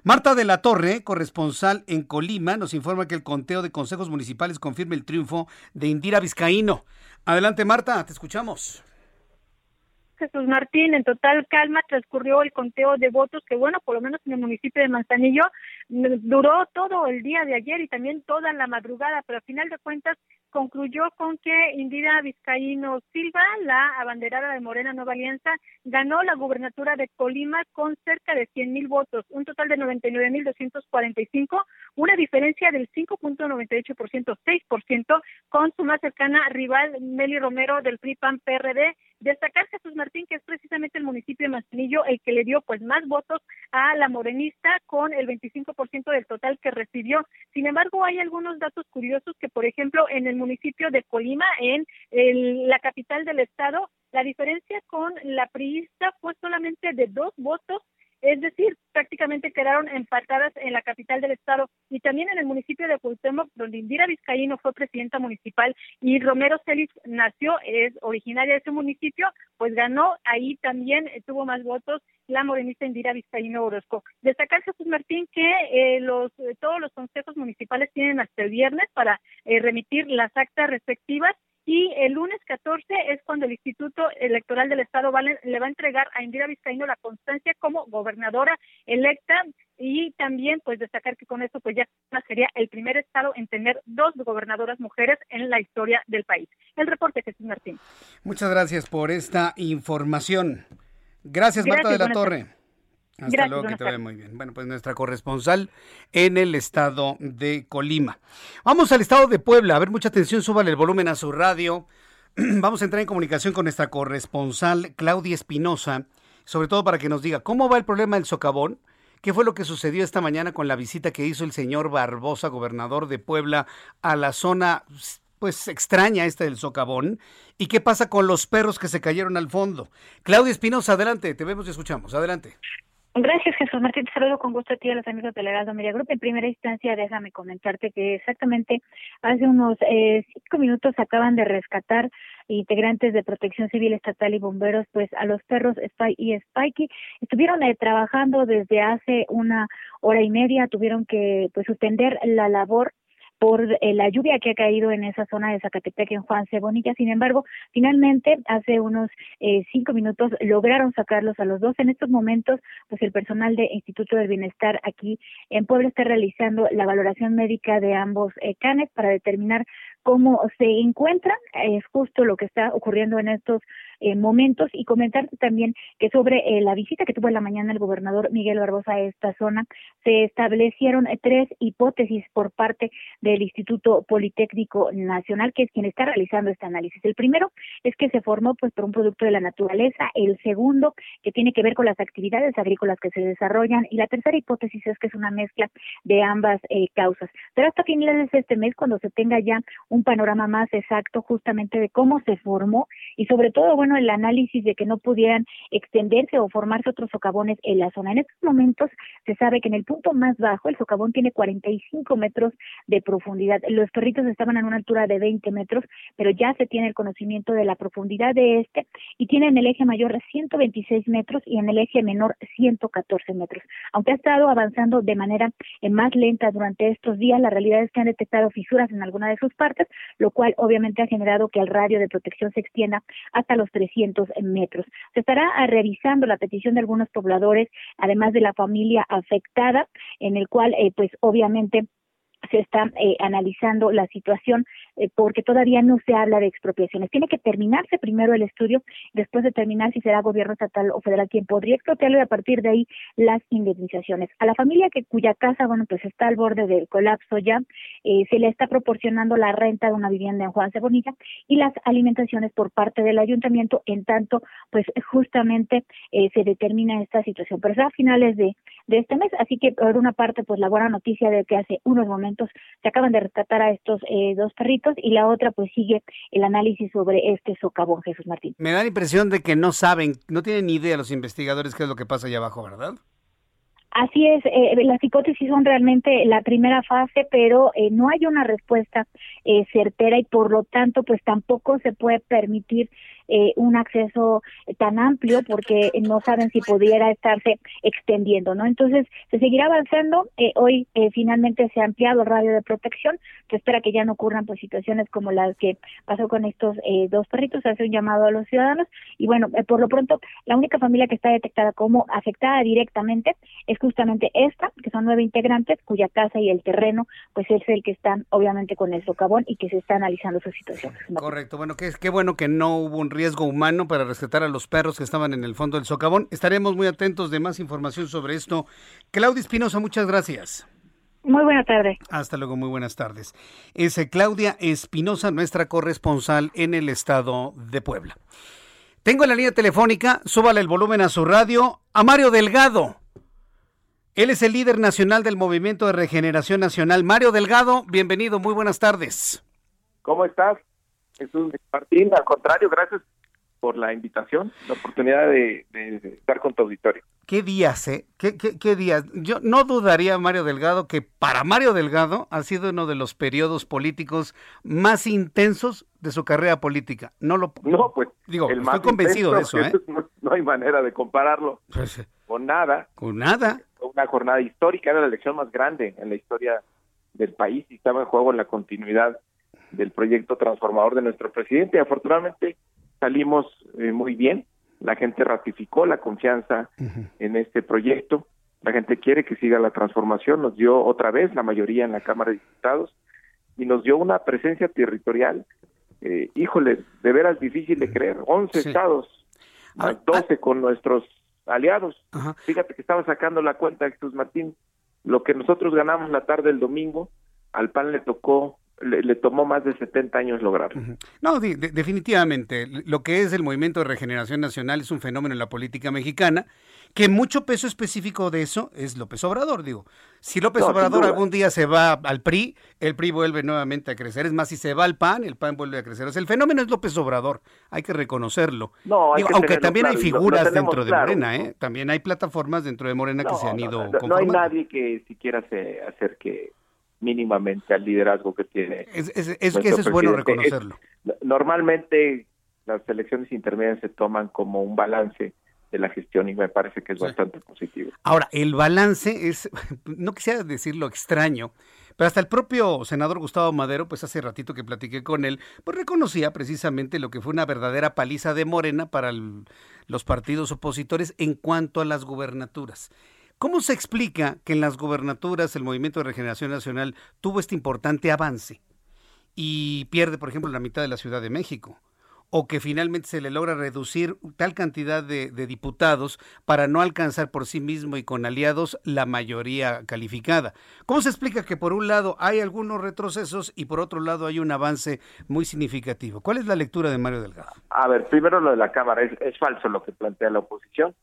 Marta de la Torre, corresponsal en Colima, nos informa que el conteo de consejos municipales confirma el triunfo de Indira Vizcaíno. Adelante, Marta, te escuchamos. Jesús Martín, en total calma transcurrió el conteo de votos que, bueno, por lo menos en el municipio de Manzanillo duró todo el día de ayer y también toda la madrugada, pero al final de cuentas concluyó con que Indira Vizcaíno Silva, la abanderada de Morena Nueva Alianza, ganó la gubernatura de Colima con cerca de 100 mil votos, un total de 99 mil 245, una diferencia del 5.98%, 6%, con su más cercana rival Meli Romero del PRI-PAN-PRD. Destacar Jesús Martín, que es precisamente el municipio de Manzanillo el que le dio pues más votos a la morenista con el 25% del total que recibió. Sin embargo, hay algunos datos curiosos que, por ejemplo, en el municipio de Colima, en la capital del estado, la diferencia con la priista fue solamente de dos votos es decir, prácticamente quedaron empatadas en la capital del estado y también en el municipio de Cuauhtémoc, donde Indira Vizcaíno fue presidenta municipal y Romero Celis nació, es originaria de ese municipio, pues ganó ahí también, eh, tuvo más votos la morenista Indira Vizcaíno Orozco. Destacar, Jesús Martín, que eh, los, eh, todos los consejos municipales tienen hasta el viernes para remitir las actas respectivas y el lunes 14 es cuando el Instituto Electoral del Estado le va a entregar a Indira Vizcaíno la constancia como gobernadora electa y también pues destacar que con esto pues ya sería el primer estado en tener dos gobernadoras mujeres en la historia del país. El reporte Jesús Martín. Muchas gracias por esta información. Gracias, Marta de la Torre. Hasta luego, que te vaya muy bien. Bueno, pues nuestra corresponsal en el estado de Colima. Vamos al estado de Puebla. A ver, mucha atención, súbale el volumen a su radio. Vamos a entrar en comunicación con nuestra corresponsal Claudia Espinosa, sobre todo para que nos diga cómo va el problema del socavón. ¿Qué fue lo que sucedió esta mañana con la visita que hizo el señor Barbosa, gobernador de Puebla, a la zona pues extraña esta del socavón? ¿Y qué pasa con los perros que se cayeron al fondo? Claudia Espinosa, adelante, te vemos y escuchamos. Adelante. Gracias, Jesús Martín. Te saludo con gusto a ti y a los amigos del Heraldo Media Group. En primera instancia, déjame comentarte que exactamente hace unos eh, cinco minutos acaban de rescatar integrantes de Protección Civil Estatal y bomberos, pues a los perros Spy y Spikey. Estuvieron eh, trabajando desde hace una hora y media, tuvieron que pues suspender la labor por eh, la lluvia que ha caído en esa zona de Zacatepec en Juan Cebonilla. Sin embargo, finalmente, hace unos eh, cinco minutos lograron sacarlos a los dos. En estos momentos, pues el personal de Instituto del Bienestar aquí en Puebla está realizando la valoración médica de ambos eh, canes para determinar cómo se encuentran. Es justo lo que está ocurriendo en estos eh, momentos y comentarte también que sobre eh, la visita que tuvo en la mañana el gobernador Miguel Barbosa a esta zona, se establecieron eh, tres hipótesis por parte del Instituto Politécnico Nacional, que es quien está realizando este análisis. El primero es que se formó pues por un producto de la naturaleza, el segundo que tiene que ver con las actividades agrícolas que se desarrollan y la tercera hipótesis es que es una mezcla de ambas causas. Pero hasta finales de este mes, cuando se tenga ya un panorama más exacto justamente de cómo se formó y sobre todo, bueno, el análisis de que no pudieran extenderse o formarse otros socavones en la zona. En estos momentos se sabe que en el punto más bajo el socavón tiene 45 metros de profundidad. Los perritos estaban a una altura de 20 metros, pero ya se tiene el conocimiento de la profundidad de este y tiene en el eje mayor 126 metros y en el eje menor 114 metros. Aunque ha estado avanzando de manera más lenta durante estos días, la realidad es que han detectado fisuras en alguna de sus partes, lo cual obviamente ha generado que el radio de protección se extienda hasta los 300 metros. Se estará ah, revisando la petición de algunos pobladores, además de la familia afectada, en el cual, eh, pues obviamente, se está eh, analizando la situación eh, porque todavía no se habla de expropiaciones. Tiene que terminarse primero el estudio, después determinar si será gobierno estatal o federal quien podría expropiarlo y a partir de ahí las indemnizaciones. A la familia que cuya casa, bueno, pues está al borde del colapso ya, eh, se le está proporcionando la renta de una vivienda en Juan Cebonilla y las alimentaciones por parte del ayuntamiento, en tanto, pues justamente se determina esta situación. Pero es a finales de, de este mes, así que por una parte, pues la buena noticia de que hace unos momentos se acaban de rescatar a estos eh, dos perritos y la otra pues sigue el análisis sobre este socavón, Jesús Martín. Me da la impresión de que no saben, no tienen ni idea los investigadores qué es lo que pasa allá abajo, ¿verdad? Así es, eh, las hipótesis son realmente la primera fase, pero eh, no hay una respuesta certera y por lo tanto, pues tampoco se puede permitir eh, un acceso tan amplio porque no saben si pudiera estarse extendiendo, ¿no? Entonces, se seguirá avanzando. Eh, hoy eh, finalmente se ha ampliado el radio de protección. Se espera que ya no ocurran pues situaciones como las que pasó con estos dos perritos. Se hace un llamado a los ciudadanos. Y bueno, por lo pronto, la única familia que está detectada como afectada directamente es justamente esta, que son nueve integrantes, cuya casa y el terreno, pues es el que están obviamente con el socavón y que se está analizando su situación. Correcto, bueno, qué, qué bueno que no hubo un riesgo humano para rescatar a los perros que estaban en el fondo del socavón. Estaremos muy atentos de más información sobre esto. Claudia Espinosa, muchas gracias. Muy buena tarde. Hasta luego, muy buenas tardes. Es eh, Claudia Espinosa, nuestra corresponsal en el estado de Puebla. Tengo en la línea telefónica, súbale el volumen a su radio, a Mario Delgado. Él es el líder nacional del Movimiento de Regeneración Nacional. Mario Delgado, bienvenido, muy buenas tardes. ¿Cómo estás? Jesús Martín, al contrario, gracias por la invitación, la oportunidad de, estar con tu auditorio. ¿Qué días, eh? ¿Qué, qué, días? Yo no dudaría, Mario Delgado, que para Mario Delgado ha sido uno de los periodos políticos más intensos de su carrera política. No lo No, pues digo, estoy convencido de eso, ¿eh? No, hay manera de compararlo pues, con nada. Con nada. Una jornada histórica, era la elección más grande en la historia del país y estaba en juego la continuidad del proyecto transformador de nuestro presidente. Afortunadamente salimos eh, muy bien, la gente ratificó la confianza en este proyecto, la gente quiere que siga la transformación, nos dio otra vez la mayoría en la Cámara de Diputados y nos dio una presencia territorial, eh, híjole, de veras difícil de creer, 11 estados, más 12 con nuestros aliados. Fíjate que estaba sacando la cuenta, Jesús Martín, lo que nosotros ganamos la tarde del domingo, al PAN le tocó le, tomó más de 70 años lograrlo. No, definitivamente. Lo que es el movimiento de regeneración nacional es un fenómeno en la política mexicana, que mucho peso específico de eso es López Obrador. Digo, si López Obrador algún día se va al PRI, el PRI vuelve nuevamente a crecer. Es más, si se va al PAN, el PAN vuelve a crecer. O sea, el fenómeno es López Obrador, hay que reconocerlo. No, aunque también hay figuras dentro de Morena, ¿eh? También hay plataformas dentro de Morena que se han ido no, no hay nadie que siquiera se acerque mínimamente al liderazgo que tiene. Es, es, que eso es bueno reconocerlo. normalmente las elecciones intermedias se toman como un balance de la gestión y me parece que es bastante positivo. Ahora, el balance es, no quisiera decirlo extraño, pero hasta el propio senador Gustavo Madero, pues hace ratito que platiqué con él, pues reconocía precisamente lo que fue una verdadera paliza de Morena para los partidos opositores en cuanto a las gubernaturas. ¿Cómo se explica que en las gobernaturas el Movimiento de Regeneración Nacional tuvo este importante avance y pierde, por ejemplo, la mitad de la Ciudad de México? o que finalmente se le logra reducir tal cantidad de, diputados para no alcanzar por sí mismo y con aliados la mayoría calificada. ¿Cómo se explica que por un lado hay algunos retrocesos y por otro lado hay un avance muy significativo? ¿Cuál es la lectura de Mario Delgado? A ver, primero lo de la Cámara, es falso lo que plantea la oposición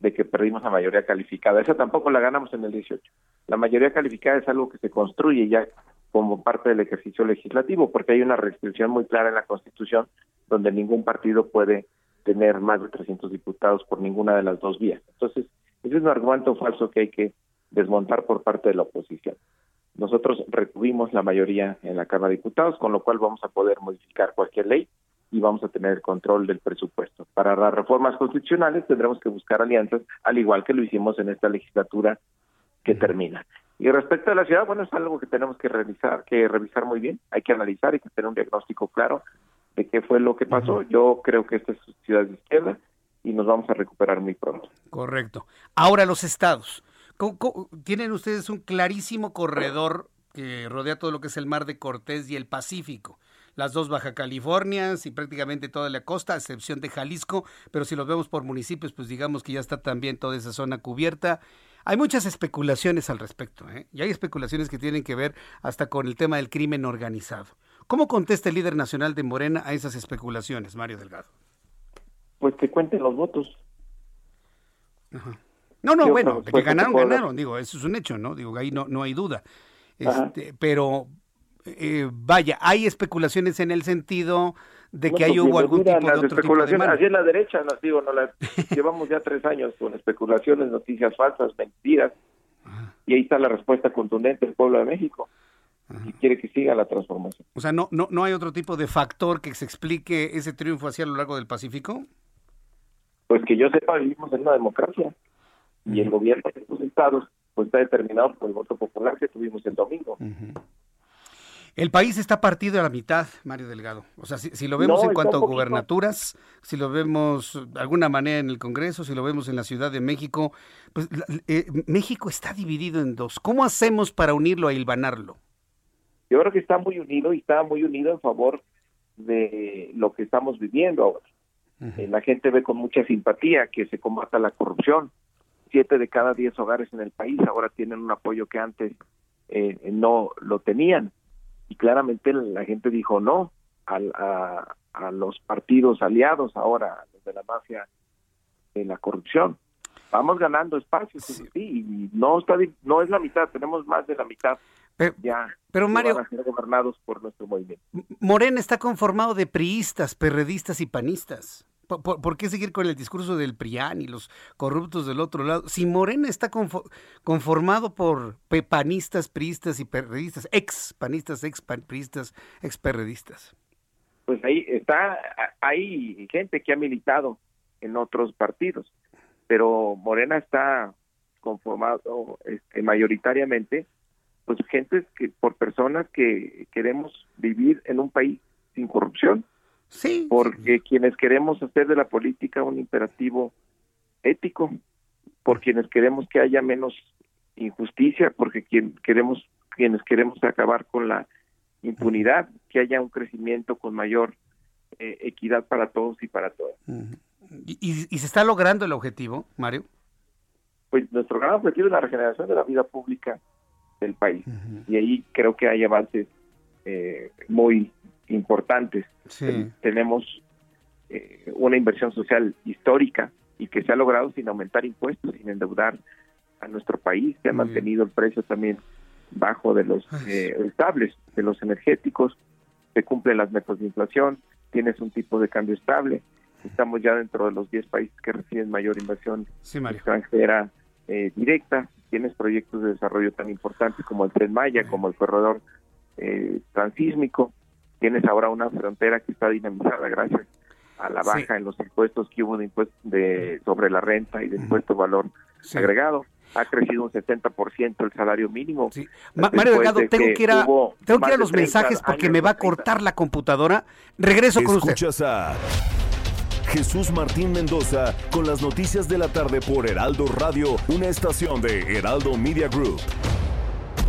de que perdimos la mayoría calificada. Esa tampoco la ganamos en el 18. La mayoría calificada es algo que se construye ya como parte del ejercicio legislativo, porque hay una restricción muy clara en la Constitución donde ningún partido puede tener más de 300 diputados por ninguna de las dos vías. Entonces, ese es un argumento falso que hay que desmontar por parte de la oposición. Nosotros retuvimos la mayoría en la Cámara de Diputados, con lo cual vamos a poder modificar cualquier ley y vamos a tener el control del presupuesto. Para las reformas constitucionales tendremos que buscar alianzas, al igual que lo hicimos en esta legislatura que termina. Y respecto a la ciudad, bueno, es algo que tenemos que revisar, que revisar muy bien, hay que analizar, y que tener un diagnóstico claro de qué fue lo que pasó. Yo creo que esta es ciudad de izquierda y nos vamos a recuperar muy pronto. Correcto. Ahora los estados. tienen ustedes un clarísimo corredor que rodea todo lo que es el mar de Cortés y el Pacífico las dos Baja Californias y prácticamente toda la costa, a excepción de Jalisco, pero si los vemos por municipios, pues digamos que ya está también toda esa zona cubierta. Hay muchas especulaciones al respecto, ¿eh? y hay especulaciones que tienen que ver hasta con el tema del crimen organizado. ¿Cómo contesta el líder nacional de Morena a esas especulaciones, Mario Delgado? Pues que cuenten los votos. No, no, bueno, de que ganaron, ganaron, digo, eso es un hecho, ¿no? Digo, ahí no, no hay duda. Este, pero eh, vaya, hay especulaciones en el sentido de que hay hubo algún tipo de otro especulaciones, así en la derecha, nos digo, no las llevamos ya tres años con especulaciones, noticias falsas, mentiras, y ahí está la respuesta contundente del pueblo de México. y quiere que siga la transformación. O sea, ¿no, no, ¿no hay otro tipo de factor que se explique ese triunfo hacia lo largo del Pacífico? Pues que yo sepa, vivimos en una democracia y el gobierno de estos estados pues está determinado por el voto popular que tuvimos el domingo. El país está partido a la mitad, Mario Delgado. O sea, si, lo vemos en cuanto a gubernaturas, si lo vemos de alguna manera en el Congreso, si lo vemos en la Ciudad de México, pues eh, México está dividido en dos. ¿Cómo hacemos para unirlo, a hilvanarlo? Yo creo que está muy unido y está muy unido en favor de lo que estamos viviendo ahora. Eh, la gente ve con mucha simpatía que se combata la corrupción. Siete de cada diez hogares en el país ahora tienen un apoyo que antes eh, no lo tenían. Y claramente la gente dijo no a, a los partidos aliados ahora, los de la mafia de la corrupción. Vamos ganando espacios, sí, y no, está, no es la mitad, tenemos más de la mitad pero, ya pero Mario, van a ser gobernados por nuestro movimiento. Morena está conformado de priistas, perredistas y panistas. ¿Por, qué seguir con el discurso del PRIAN y los corruptos del otro lado? Si Morena está conformado por panistas, priistas y perredistas, ex panistas, ex priistas, ex perredistas. Pues ahí está, hay gente que ha militado en otros partidos, pero Morena está conformado este, mayoritariamente pues gente que por personas que queremos vivir en un país sin corrupción. Sí. Porque quienes queremos hacer de la política un imperativo ético, por quienes queremos que haya menos injusticia, porque quien queremos quienes queremos acabar con la impunidad, que haya un crecimiento con mayor eh, equidad para todos y para todas. ¿Y, ¿Y se está logrando el objetivo, Mario? Pues nuestro gran objetivo es la regeneración de la vida pública del país. Y ahí creo que hay avances eh, muy importantes. Tenemos eh, una inversión social histórica y que se ha logrado sin aumentar impuestos, sin endeudar a nuestro país. Se ha mantenido el precio también bajo de los eh, estables, de los energéticos. Se cumplen las metas de inflación. Tienes un tipo de cambio estable. Estamos ya dentro de los 10 países que reciben mayor inversión extranjera directa tienes proyectos de desarrollo tan importantes como el Tren Maya, como el corredor eh, transísmico, tienes ahora una frontera que está dinamizada gracias a la baja en los impuestos que hubo de, de sobre la renta y de impuesto valor agregado. Ha crecido un 70% el salario mínimo. Mario Delgado, tengo que ir a, tengo que ir a los mensajes porque me va a cortar la computadora. Regreso con usted. Jesús Martín Mendoza con las noticias de la tarde por Heraldo Radio, una estación de Heraldo Media Group.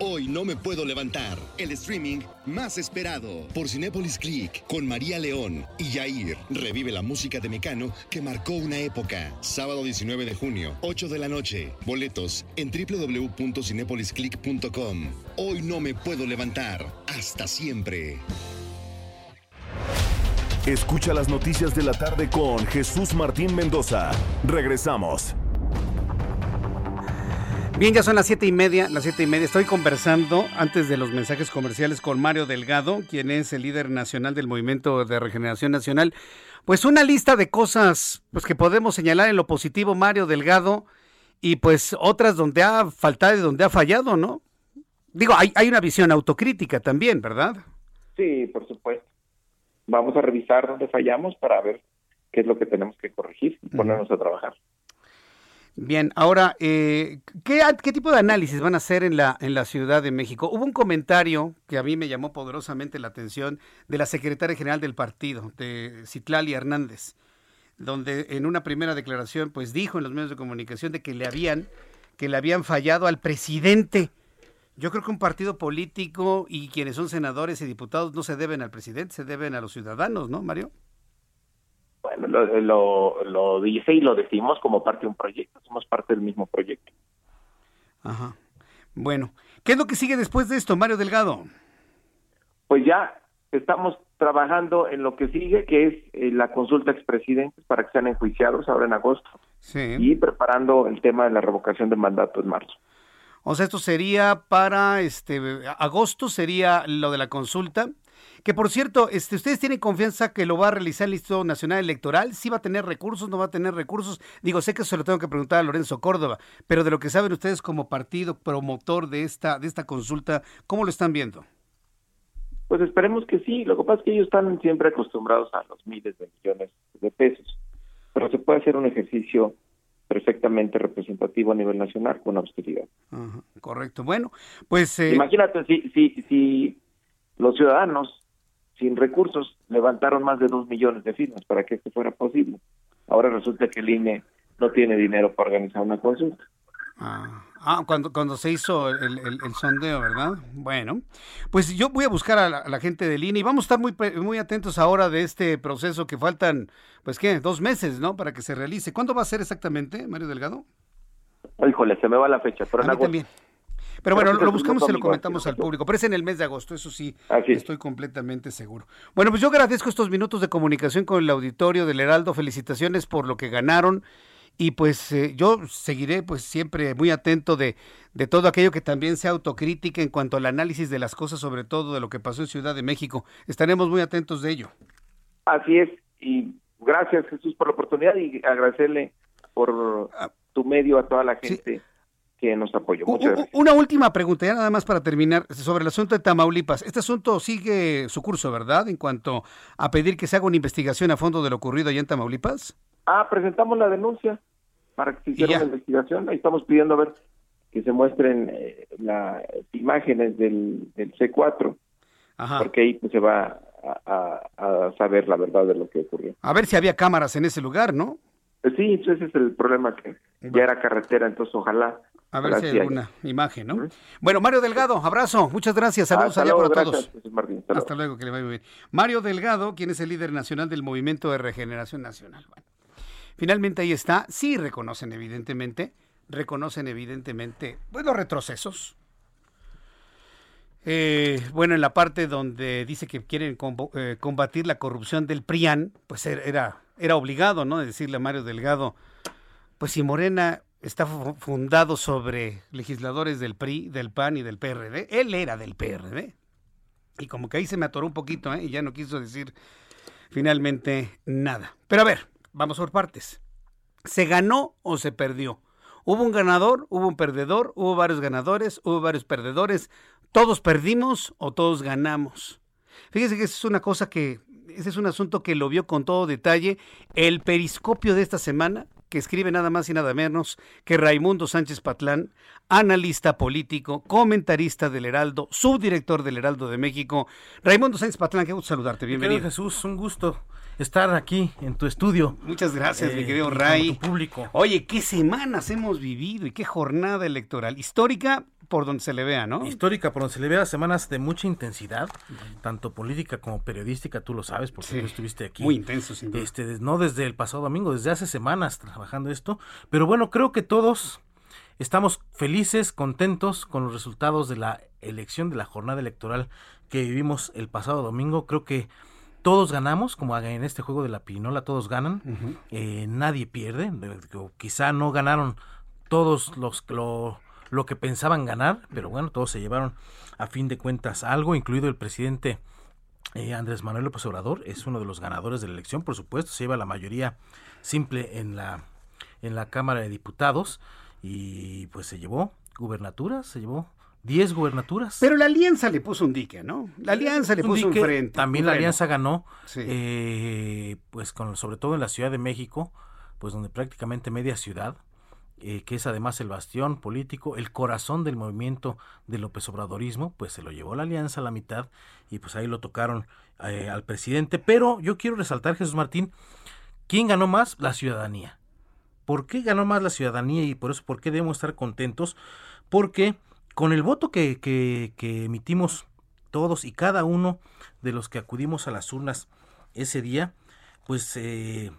Hoy no me puedo levantar. El streaming más esperado por Cinepolis Click con María León y Yair. Revive la música de Mecano que marcó una época. Sábado 19 de junio, 8 de la noche. Boletos en www.cinepolisclick.com. Hoy no me puedo levantar. Hasta siempre. Escucha las noticias de la tarde con Jesús Martín Mendoza. Regresamos. Bien, ya son las siete y media, las siete y media. Estoy conversando antes de los mensajes comerciales con Mario Delgado, quien es el líder nacional del Movimiento de Regeneración Nacional. Pues una lista de cosas pues, que podemos señalar en lo positivo, Mario Delgado, y pues otras donde ha faltado y donde ha fallado, ¿no? Digo, hay, hay una visión autocrítica también, ¿verdad? Sí, por supuesto vamos a revisar dónde fallamos para ver qué es lo que tenemos que corregir y ponernos a trabajar. Bien, ahora, eh, ¿qué, ¿qué, tipo de análisis van a hacer en la, en la Ciudad de México? Hubo un comentario que a mí me llamó poderosamente la atención de la secretaria general del partido, de Citlali Hernández, donde en una primera declaración pues dijo en los medios de comunicación de que le habían, que le habían fallado al presidente yo creo que un partido político y quienes son senadores y diputados no se deben al presidente, se deben a los ciudadanos, ¿no, Mario? Bueno, lo, lo, dice y lo decimos como parte de un proyecto, somos parte del mismo proyecto. Ajá. Bueno, ¿qué es lo que sigue después de esto, Mario Delgado? Pues ya estamos trabajando en lo que sigue, que es eh, la consulta a expresidentes para que sean enjuiciados ahora en agosto. Y preparando el tema de la revocación de mandato en marzo. O sea, esto sería para este agosto, sería lo de la consulta. Que por cierto, este, ¿ustedes tienen confianza que lo va a realizar el Instituto Nacional Electoral? ¿Sí va a tener recursos? ¿No va a tener recursos? Digo, sé que se lo tengo que preguntar a Lorenzo Córdoba, pero de lo que saben ustedes como partido promotor de esta, de esta consulta, ¿cómo lo están viendo? Pues esperemos que sí. Lo que pasa es que ellos están siempre acostumbrados a los miles de millones de pesos, pero se puede hacer un ejercicio perfectamente representativo a nivel nacional con austeridad. correcto. Bueno, pues... Eh... Imagínate si, si, si los ciudadanos sin recursos levantaron más de dos millones de firmas para que esto fuera posible. Ahora resulta que el INE no tiene dinero para organizar una consulta. Ah, ah cuando, cuando se hizo el, sondeo, ¿verdad? Bueno, pues yo voy a buscar a la, gente del INE y vamos a estar muy, muy atentos ahora de este proceso que faltan, pues qué, dos meses, ¿no? Para que se realice. ¿Cuándo va a ser exactamente, Mario Delgado? Híjole, se me va la fecha, pero en también. Pero bueno, lo buscamos y lo comentamos al público. Pero es en el mes de agosto, eso sí, estoy completamente seguro. Bueno, pues yo agradezco estos minutos de comunicación con el auditorio del Heraldo. Felicitaciones por lo que ganaron. Y pues eh, yo seguiré pues siempre muy atento de, de todo aquello que también sea autocrítica en cuanto al análisis de las cosas, sobre todo de lo que pasó en Ciudad de México. Estaremos muy atentos de ello. Así es. Y gracias Jesús por la oportunidad y agradecerle por ah. tu medio a toda la gente que nos apoyó. Una última pregunta, ya nada más para terminar, sobre el asunto de Tamaulipas. Este asunto sigue su curso, ¿verdad? En cuanto a pedir que se haga una investigación a fondo de lo ocurrido allá en Tamaulipas. Ah, presentamos la denuncia para que se hiciera una investigación. Ahí estamos pidiendo a ver que se muestren eh, las imágenes del, C4, porque ahí pues, se va a, saber la verdad de lo que ocurrió. A ver si había cámaras en ese lugar, ¿no? Sí, ese es el problema, que ya era carretera, entonces ojalá a ver si hay alguna imagen, ¿no? Bueno, Mario Delgado, abrazo, muchas gracias, saludos allá para todos. hasta, luego. que le vaya muy bien. Mario Delgado, quien es el líder nacional del Movimiento de Regeneración Nacional. Bueno, finalmente ahí está, sí reconocen evidentemente, reconocen evidentemente, pues los retrocesos. Eh, bueno, en la parte donde dice que quieren eh, combatir la corrupción del PRIAN, pues era, era obligado, ¿no? Decirle a Mario Delgado, pues si Morena está fundado sobre legisladores del PRI, del PAN y del PRD. Él era del PRD. Y como que ahí se me atoró un poquito, ¿eh? Y ya no quiso decir finalmente nada. Pero a ver, vamos por partes. ¿Se ganó o se perdió? ¿Hubo un ganador? ¿Hubo un perdedor? ¿Hubo varios ganadores? ¿Hubo varios perdedores? ¿Todos perdimos o todos ganamos? Fíjese que es una cosa que, ese es un asunto que lo vio con todo detalle el periscopio de esta semana que escribe nada más y nada menos que Raimundo Sánchez Patlán, analista político, comentarista del Heraldo, subdirector del Heraldo de México. Raimundo Sánchez Patlán, qué gusto saludarte, bienvenido. Jesús, un gusto estar aquí en tu estudio. Muchas gracias, mi eh, querido Ray. público. Oye, qué semanas hemos vivido y qué jornada electoral histórica por donde se le vea, ¿no? Histórica, por donde se le vea, semanas de mucha intensidad, tanto política como periodística, tú lo sabes, porque tú estuviste aquí. Muy intenso, sin duda. Este, no desde el pasado domingo, desde hace semanas trabajando esto, pero bueno, creo que todos estamos felices, contentos con los resultados de la elección, de la jornada electoral que vivimos el pasado domingo. Creo que todos ganamos, como en este juego de la pinola, todos ganan, eh, nadie pierde, quizá no ganaron todos los, lo, lo que pensaban ganar, pero bueno, todos se llevaron a fin de cuentas algo, incluido el presidente eh, Andrés Manuel López Obrador, es uno de los ganadores de la elección, por supuesto, se lleva la mayoría simple en la, en la Cámara de Diputados y pues se llevó gubernaturas, se llevó 10 gubernaturas. Pero la alianza le puso un dique, ¿no? La alianza le puso un, frente. También la alianza ganó, eh, pues con, sobre todo en la Ciudad de México, pues donde prácticamente media ciudad eh, que es además el bastión político, el corazón del movimiento del López Obradorismo, pues se lo llevó la alianza a la mitad y pues ahí lo tocaron eh, al presidente. Pero yo quiero resaltar, Jesús Martín, ¿quién ganó más? La ciudadanía. ¿Por qué ganó más la ciudadanía y por eso por qué debemos estar contentos? Porque con el voto que, que, emitimos todos y cada uno de los que acudimos a las urnas ese día, pues eh,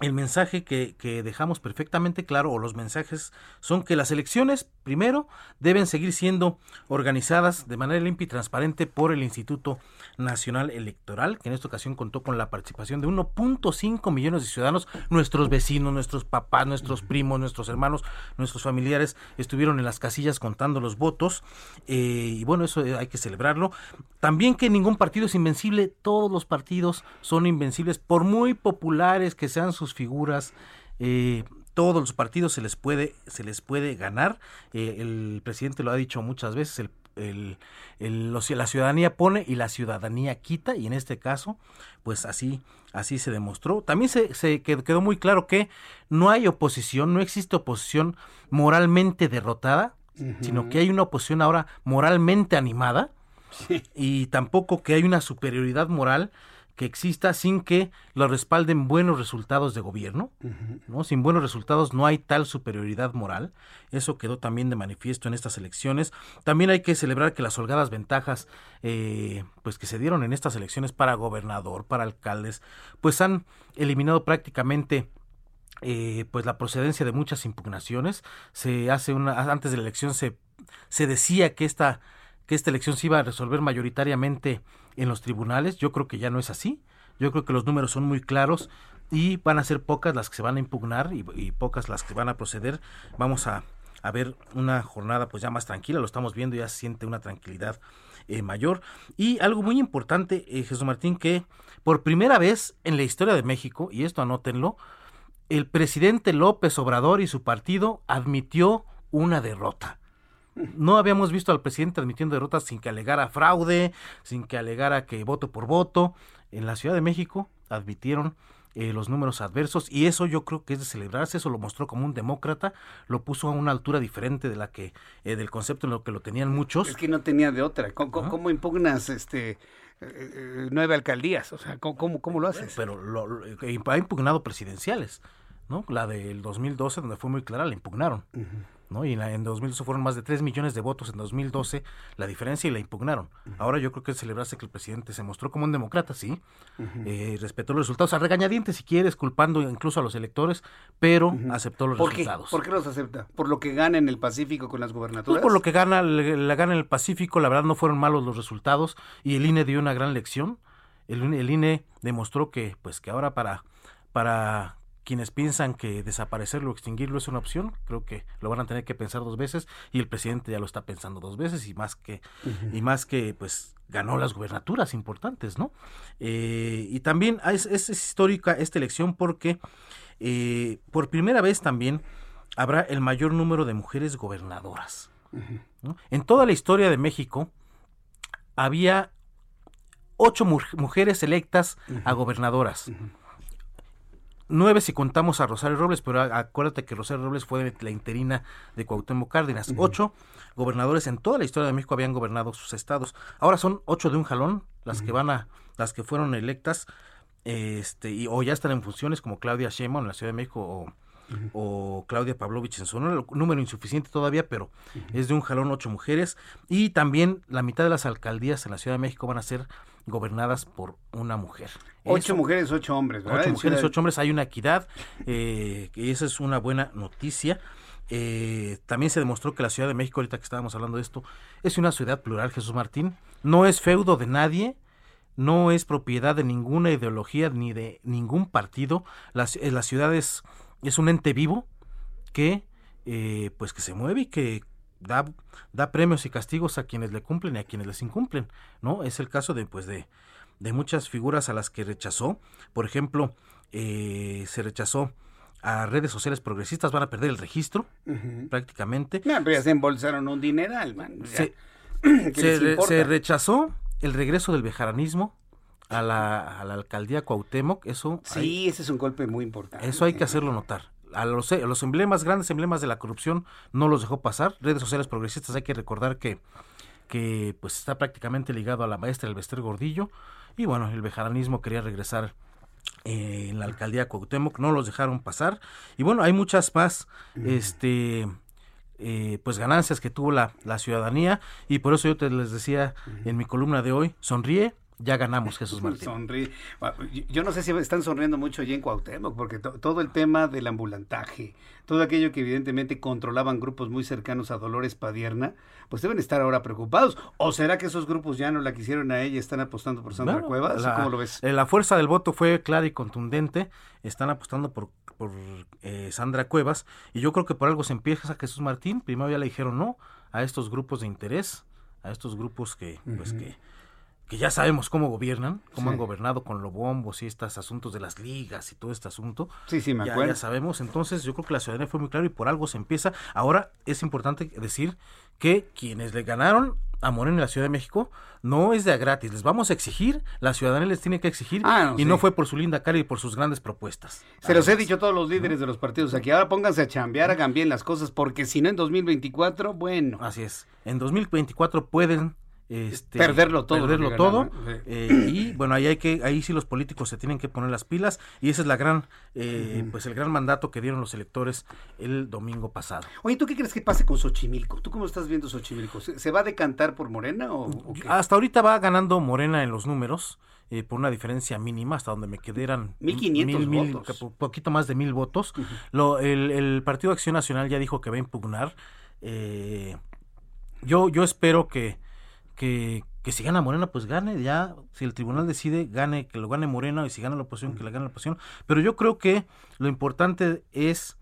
el mensaje que, que, dejamos perfectamente claro, o los mensajes, son que las elecciones, primero, deben seguir siendo organizadas de manera limpia y transparente por el Instituto Nacional Electoral, que en esta ocasión contó con la participación de 1.5 millones de ciudadanos, nuestros vecinos, nuestros papás, nuestros primos, nuestros hermanos, nuestros familiares, estuvieron en las casillas contando los votos, eh, y bueno, eso hay que celebrarlo. También que ningún partido es invencible, todos los partidos son invencibles, por muy populares que sean sus figuras, eh, todos los partidos se les puede, se les puede ganar. Eh, el presidente lo ha dicho muchas veces, el, el, la ciudadanía pone y la ciudadanía quita, y en este caso, pues así, así se demostró. También se, se quedó muy claro que no hay oposición, no existe oposición moralmente derrotada, sino que hay una oposición ahora moralmente animada, y tampoco que hay una superioridad moral que exista sin que lo respalden buenos resultados de gobierno. ¿no? Sin buenos resultados no hay tal superioridad moral. Eso quedó también de manifiesto en estas elecciones. También hay que celebrar que las holgadas ventajas eh, pues que se dieron en estas elecciones para gobernador, para alcaldes, pues han eliminado prácticamente eh, pues la procedencia de muchas impugnaciones. Se hace una antes de la elección se se decía que esta que esta elección se iba a resolver mayoritariamente en los tribunales. Yo creo que ya no es así. Yo creo que los números son muy claros y van a ser pocas las que se van a impugnar y, pocas las que van a proceder. Vamos a, ver una jornada pues ya más tranquila, lo estamos viendo, ya se siente una tranquilidad eh, mayor. Y algo muy importante, eh, Jesús Martín, que por primera vez en la historia de México, y esto anótenlo, el presidente López Obrador y su partido admitió una derrota. No habíamos visto al presidente admitiendo derrotas sin que alegara fraude, sin que alegara que voto por voto. En la Ciudad de México admitieron eh, los números adversos y eso yo creo que es de celebrarse, eso lo mostró como un demócrata, lo puso a una altura diferente de la que eh, del concepto en lo que lo tenían muchos. Es que no tenía de otra. ¿Cómo, impugnas este eh, nueve alcaldías? O sea, ¿cómo, cómo, lo haces? Pero lo, ha impugnado presidenciales, ¿no? La del 2012 donde fue muy clara la impugnaron. ¿No? Y en, 2012 fueron más de 3 millones de votos en 2012 la diferencia y la impugnaron. Ahora yo creo que celebrarse que el presidente se mostró como un demócrata, sí, eh, respetó los resultados, a regañadientes si quieres, culpando incluso a los electores, pero aceptó los resultados. ¿Por qué los acepta? ¿Por lo que gana en el Pacífico con las gubernaturas? por lo que gana, la gana en el Pacífico, la verdad no fueron malos los resultados y el INE dio una gran lección. El, el INE demostró que, pues, que ahora para, para quienes piensan que desaparecerlo o extinguirlo es una opción, creo que lo van a tener que pensar dos veces y el presidente ya lo está pensando dos veces y más que y más que pues ganó las gubernaturas importantes, ¿no? Eh, y también es, es, histórica esta elección porque eh, por primera vez también habrá el mayor número de mujeres gobernadoras. En toda la historia de México había ocho mujeres electas a gobernadoras nueve si contamos a Rosario Robles, pero acuérdate que Rosario Robles fue la interina de Cuauhtémoc Cárdenas. Ocho gobernadores en toda la historia de México habían gobernado sus estados. Ahora son ocho de un jalón las que van a, las que fueron electas, este, y, o ya están en funciones como Claudia Sheinbaum en la Ciudad de México o, o Claudia Pavlovich en su número insuficiente todavía, pero es de un jalón ocho mujeres y también la mitad de las alcaldías en la Ciudad de México van a ser gobernadas por una mujer. Ocho mujeres, ocho hombres, ¿verdad? Ocho mujeres, ocho hombres, hay una equidad, eh, y esa es una buena noticia. Eh, también se demostró que la Ciudad de México, ahorita que estábamos hablando de esto, es una ciudad plural, Jesús Martín. No es feudo de nadie, no es propiedad de ninguna ideología ni de ningún partido. La, eh, la ciudad es, un ente vivo que, pues que se mueve y que da, da premios y castigos a quienes le cumplen y a quienes les incumplen, ¿no? Es el caso de, pues, de, de muchas figuras a las que rechazó. Por ejemplo, eh, se rechazó a redes sociales progresistas, van a perder el registro prácticamente. No, pero ya se embolsaron un dineral, man. se, se, rechazó el regreso del bejaranismo a la, a la alcaldía Cuauhtémoc. Eso sí, ese es un golpe muy importante. Eso hay que hacerlo notar a los, los emblemas, grandes emblemas de la corrupción, no los dejó pasar. Redes sociales progresistas, hay que recordar que, que pues está prácticamente ligado a la maestra del Bester Gordillo. Y bueno, el bejaranismo quería regresar eh, en la alcaldía Cuauhtémoc, no los dejaron pasar. Y bueno, hay muchas más este eh, pues ganancias que tuvo la, la, ciudadanía y por eso yo te les decía en mi columna de hoy, sonríe, ya ganamos, Jesús Martín. Yo no sé si están sonriendo mucho allí en Cuauhtémoc, porque todo el tema del ambulantaje, todo aquello que evidentemente controlaban grupos muy cercanos a Dolores Padierna, pues deben estar ahora preocupados. ¿O será que esos grupos ya no la quisieron a ella y están apostando por Sandra Cuevas? La, ¿Cómo lo ves? Eh, la fuerza del voto fue clara y contundente. Están apostando por, por eh, Sandra Cuevas. Y yo creo que por algo se empieza Jesús Martín. Primero ya le dijeron no a estos grupos de interés, a estos grupos que, pues que que ya sabemos cómo gobiernan, cómo han gobernado con los bombos y estos asuntos de las ligas y todo este asunto. Sí, sí, me acuerdo. Ya sabemos, entonces yo creo que la ciudadanía fue muy clara y por algo se empieza. Ahora es importante decir que quienes le ganaron a Morena en la Ciudad de México no es de a gratis, les vamos a exigir, la ciudadanía les tiene que exigir Ah, y no fue por su linda cara y por sus grandes propuestas. Se los he dicho a todos los líderes de los partidos aquí, ahora pónganse a chambear, hagan bien las cosas, porque si no en 2024, bueno. Así es, en 2024 pueden este, perderlo todo, perderlo todo eh, y bueno ahí hay que ahí sí los políticos se tienen que poner las pilas y ese es la gran eh, pues el gran mandato que dieron los electores el domingo pasado Oye, ¿tú qué crees que pase con Xochimilco? ¿Tú cómo estás viendo Xochimilco? ¿Se, se va a decantar por Morena o, o qué? hasta ahorita va ganando Morena en los números eh, por una diferencia mínima hasta donde me quedaran 1500 mil, votos. po- poquito más de mil votos Lo- el, el Partido Acción Nacional ya dijo que va a impugnar yo yo espero que que, que si gana Morena, pues gane, ya, si el tribunal decide, gane, que lo gane Morena, y si gana la oposición, que la gane la oposición. Pero yo creo que lo importante es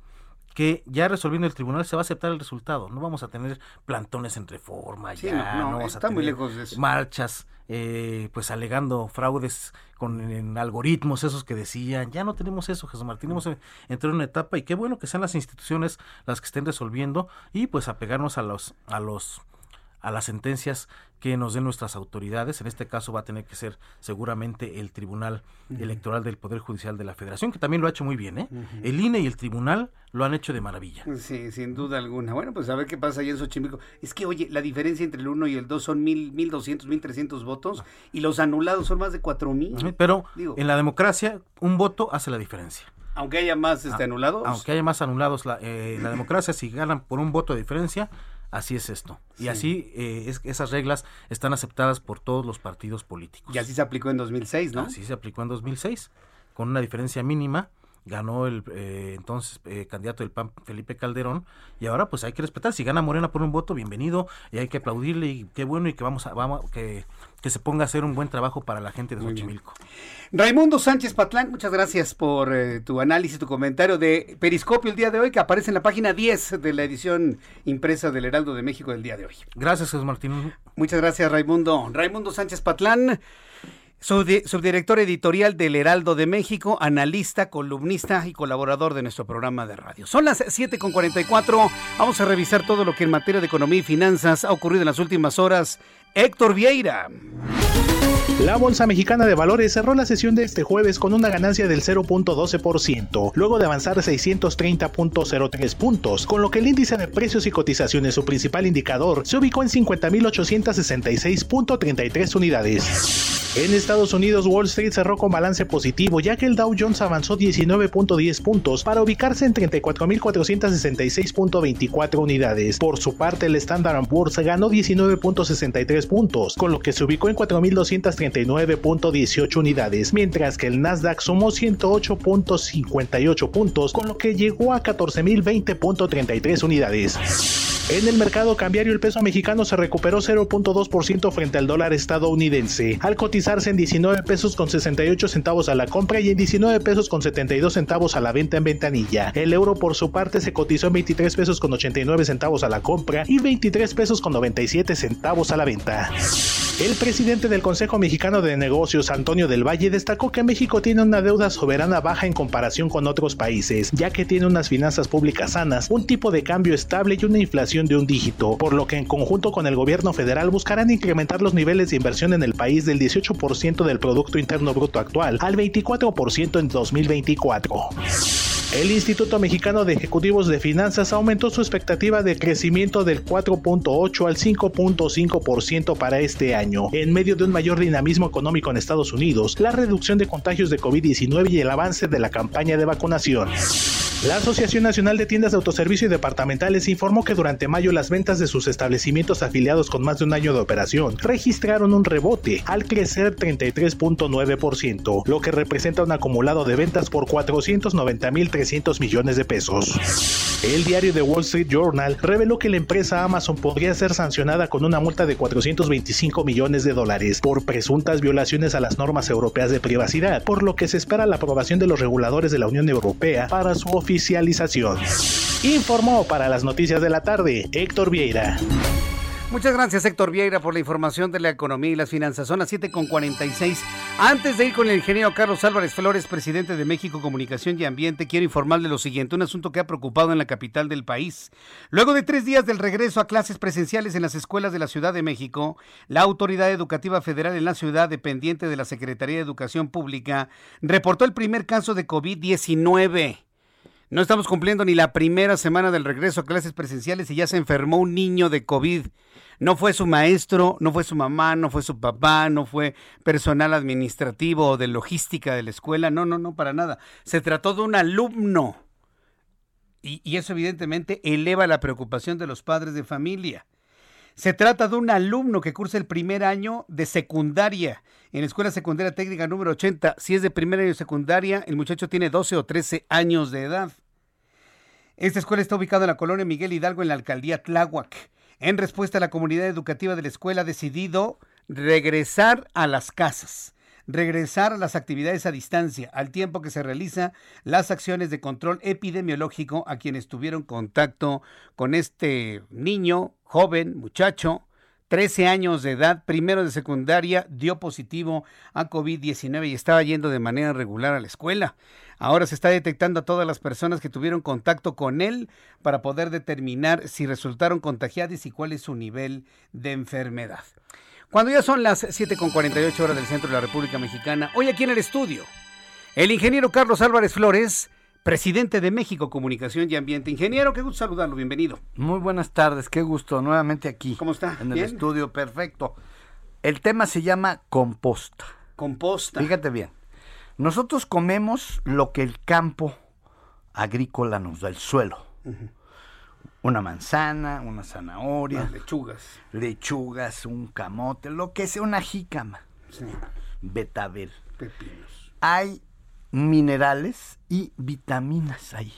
que ya resolviendo el tribunal se va a aceptar el resultado. No vamos a tener plantones en reforma, Sí, ya, no, no, vamos a muy tener lejos de eso. marchas, eh, pues alegando fraudes con en algoritmos, esos que decían. Ya no tenemos eso, Jesús Martín. Hemos entrado en una etapa y qué bueno que sean las instituciones las que estén resolviendo y pues apegarnos a los, a los a las sentencias que nos den nuestras autoridades. En este caso va a tener que ser seguramente el Tribunal. Electoral del Poder Judicial de la Federación, que también lo ha hecho muy bien. ¿eh? El INE y el Tribunal lo han hecho de maravilla. Sí, sin duda alguna. Bueno, pues a ver qué pasa ahí en Xochimilco. Es que, oye, la diferencia entre el 1 y el 2 son mil, 1200, 1300 votos y los anulados son más de 4000. Ujú, Pero Digo, en la democracia un voto hace la diferencia. aunque haya más este, Ah, anulados. Aunque haya más anulados, la, eh, la democracia, si ganan por un voto de diferencia, así es esto. Y Sí. así eh, es, esas reglas están aceptadas por todos los partidos políticos. Y así se aplicó en 2006, ¿no? Así se aplicó en 2006, con una diferencia mínima. Ganó el eh, entonces eh, candidato del PAN, Felipe Calderón, y ahora pues hay que respetar. Si gana Morena por un voto, bienvenido, y hay que aplaudirle, y qué bueno, y que vamos a, vamos, que, que se ponga a hacer un buen trabajo para la gente de Xochimilco. Raimundo Sánchez Patlán, muchas gracias por eh, tu análisis, tu comentario de Periscopio el día de hoy, que aparece en la página 10 de la edición impresa del Heraldo de México del día de hoy. Gracias, Jesús Martín. Muchas gracias, Raimundo. Raimundo Sánchez Patlán, subdi- subdirector editorial del Heraldo de México, analista, columnista y colaborador de nuestro programa de radio. Son las 7.44. Vamos a revisar todo lo que en materia de economía y finanzas ha ocurrido en las últimas horas. Héctor Vieira. La Bolsa Mexicana de Valores cerró la sesión de este jueves con una ganancia del 0.12%, luego de avanzar 630.03 puntos, con lo que el índice de precios y cotizaciones, su principal indicador, se ubicó en 50.866.33 unidades. En Estados Unidos, Wall Street cerró con balance positivo, ya que el Dow Jones avanzó 19.10 puntos para ubicarse en 34.466.24 unidades. Por su parte, el Standard Poor's ganó 19.63 puntos, con lo que se ubicó en 4.239.18 unidades, mientras que el Nasdaq sumó 108.58 puntos, con lo que llegó a 14.020.33 unidades. En el mercado cambiario el peso mexicano se recuperó 0.2% frente al dólar estadounidense, al cotizarse en 19 pesos con 68 centavos a la compra y en 19 pesos con 72 centavos a la venta en ventanilla. El euro por su parte se cotizó en 23 pesos con 89 centavos a la compra y 23 pesos con 97 centavos a la venta. El presidente del Consejo Mexicano de Negocios, Antonio del Valle, destacó que México tiene una deuda soberana baja en comparación con otros países, ya que tiene unas finanzas públicas sanas, un tipo de cambio estable y una inflación de un dígito, por lo que en conjunto con el gobierno federal buscarán incrementar los niveles de inversión en el país del 18% del Producto Interno Bruto actual al 24% en 2024. El Instituto Mexicano de Ejecutivos de Finanzas aumentó su expectativa de crecimiento del 4.8 al 5.5% para este año, en medio de un mayor dinamismo económico en Estados Unidos, la reducción de contagios de COVID-19 y el avance de la campaña de vacunación. La Asociación Nacional de Tiendas de Autoservicio y Departamentales informó que durante mayo las ventas de sus establecimientos afiliados con más de un año de operación registraron un rebote al crecer 33.9%, lo que representa un acumulado de ventas por 490.300 millones de pesos. El diario The Wall Street Journal reveló que la empresa Amazon podría ser sancionada con una multa de 425 millones de dólares por presuntas violaciones a las normas europeas de privacidad, por lo que se espera la aprobación de los reguladores de la Unión Europea para su oficialización. Informó para las noticias de la tarde Héctor Vieira. Muchas gracias Héctor Vieira por la información de la economía y las finanzas. Son las 7.46. Antes de ir con el ingeniero Carlos Álvarez Flores, presidente de México Comunicación y Ambiente, quiero informarle lo siguiente, un asunto que ha preocupado en la capital del país. Luego de tres días del regreso a clases presenciales en las escuelas de la Ciudad de México, la Autoridad Educativa Federal en la ciudad, dependiente de la Secretaría de Educación Pública, reportó el primer caso de COVID-19. No estamos cumpliendo ni la primera semana del regreso a clases presenciales y ya se enfermó un niño de COVID. No fue su maestro, no fue su mamá, no fue su papá, no fue personal administrativo o de logística de la escuela. No, no, no, para nada. Se trató de un alumno. Y, y eso evidentemente eleva la preocupación de los padres de familia. Se trata de un alumno que cursa el primer año de secundaria en la Escuela Secundaria Técnica número 80. Si es de primer año de secundaria, el muchacho tiene 12 o 13 años de edad. Esta escuela está ubicada en la colonia Miguel Hidalgo, en la alcaldía Tláhuac. En respuesta, la comunidad educativa de la escuela ha decidido regresar a las casas, regresar a las actividades a distancia, al tiempo que se realiza las acciones de control epidemiológico a quienes tuvieron contacto con este niño, joven, muchacho, 13 años de edad, primero de secundaria, dio positivo a COVID-19 y estaba yendo de manera regular a la escuela. Ahora se está detectando a todas las personas que tuvieron contacto con él para poder determinar si resultaron contagiadas y cuál es su nivel de enfermedad. Cuando ya son las 7.48 horas del centro de la República Mexicana, hoy aquí en el estudio, el ingeniero Carlos Álvarez Flores, presidente de México Comunicación y Ambiente. Ingeniero, qué gusto saludarlo, bienvenido. Muy buenas tardes, qué gusto, nuevamente aquí. ¿Cómo está? En el ¿Bien? estudio, perfecto. El tema se llama composta. Composta. Fíjate bien, nosotros comemos lo que el campo agrícola nos da, el suelo. Una manzana, una zanahoria, Las lechugas. lechugas, un camote, lo que sea, una jícama, Sí, betabel. pepinos. hay minerales y vitaminas ahí.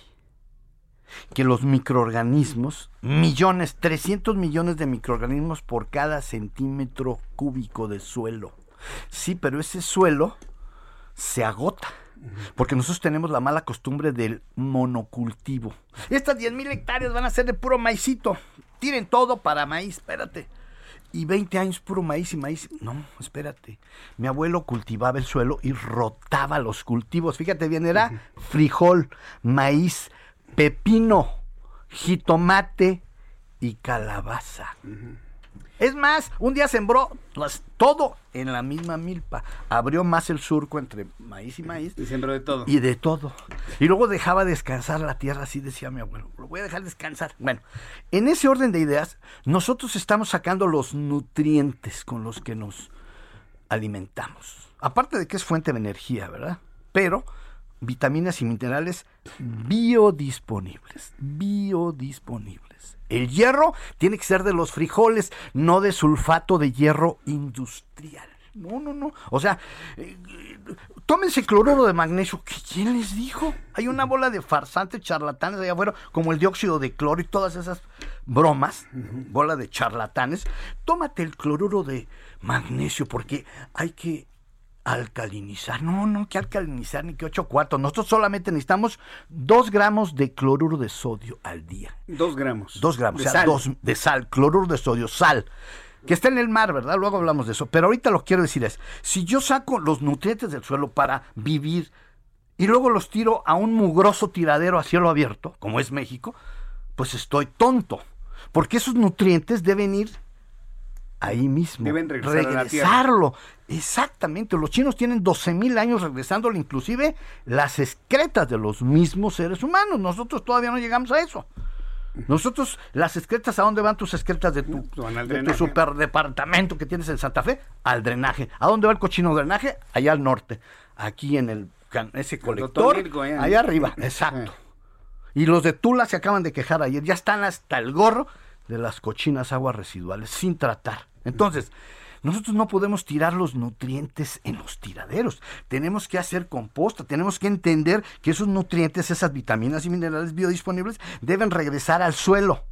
Que los microorganismos, millones, 300 millones de microorganismos por cada centímetro cúbico de suelo. Sí, pero ese suelo se agota. Porque nosotros tenemos la mala costumbre del monocultivo. Estas 10 mil hectáreas van a ser de puro maicito. Tiren todo para maíz, espérate. Y 20 años puro maíz y maíz. No, espérate. Mi abuelo cultivaba el suelo y rotaba los cultivos. Fíjate bien, era frijol, maíz, pepino, jitomate y calabaza. Es más, un día sembró las- todo en la misma milpa. Abrió más el surco entre maíz y maíz. Y sembró de todo. Y de todo. Y luego dejaba descansar la tierra, así decía mi abuelo. Lo voy a dejar descansar. Bueno, en ese orden de ideas, nosotros estamos sacando los nutrientes con los que nos alimentamos. Aparte de que es fuente de energía, ¿verdad? Pero vitaminas y minerales biodisponibles. Biodisponibles. El hierro tiene que ser de los frijoles, no de sulfato de hierro industrial. No, no, no. O sea, eh, tómense cloruro de magnesio. ¿Qué- ¿Quién les dijo? Hay una bola de farsantes charlatanes allá afuera, como el dióxido de cloro y todas esas bromas, bola de charlatanes. Tómate el cloruro de magnesio porque hay que alcalinizar. No, no, que alcalinizar ni que ocho cuartos. Nosotros solamente necesitamos dos gramos de cloruro de sodio al día. Dos gramos. Dos gramos, De o sea, sal. dos de sal, cloruro de sodio, sal. Que está en el mar, ¿verdad? Luego hablamos de eso. Pero ahorita lo que quiero decir es, si yo saco los nutrientes del suelo para vivir y luego los tiro a un mugroso tiradero a cielo abierto, como es México, pues estoy tonto. Porque esos nutrientes deben ir ahí mismo. Deben regresar a la tierra. Regresarlo. Exactamente. Los chinos tienen 12 mil años regresándole inclusive las excretas de los mismos seres humanos. Nosotros todavía no llegamos a eso. Nosotros, las excretas, ¿a dónde van tus excretas de tu, de tu superdepartamento que tienes en Santa Fe? Al drenaje. ¿A dónde va el cochino drenaje? Allá al norte. Aquí en el ese colector. Allá. Allá arriba, exacto. Y los de Tula se acaban de quejar ayer, ya están hasta el gorro de las cochinas aguas residuales sin tratar. Entonces, nosotros no podemos tirar los nutrientes en los tiraderos. Tenemos que hacer composta. Tenemos que entender que esos nutrientes, esas vitaminas y minerales biodisponibles deben regresar al suelo.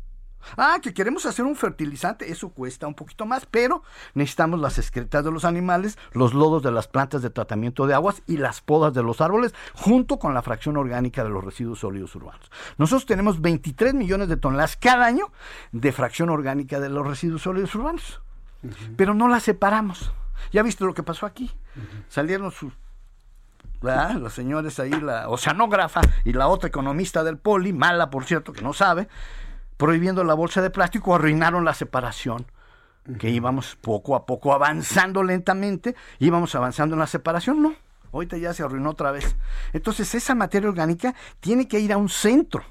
Ah, que queremos hacer un fertilizante, eso cuesta un poquito más, pero necesitamos las excretas de los animales, los lodos de las plantas de tratamiento de aguas y las podas de los árboles, junto con la fracción orgánica de los residuos sólidos urbanos. Nosotros tenemos 23 millones de toneladas cada año de fracción orgánica de los residuos sólidos urbanos pero no la separamos. Ya viste lo que pasó aquí. Salieron sus los señores ahí, la oceanógrafa y la otra economista del poli, mala por cierto, que no sabe, prohibiendo la bolsa de plástico, arruinaron la separación. Que íbamos poco a poco avanzando lentamente, íbamos avanzando en la separación, no. Ahorita ya se arruinó otra vez. Entonces, esa materia orgánica tiene que ir a un centro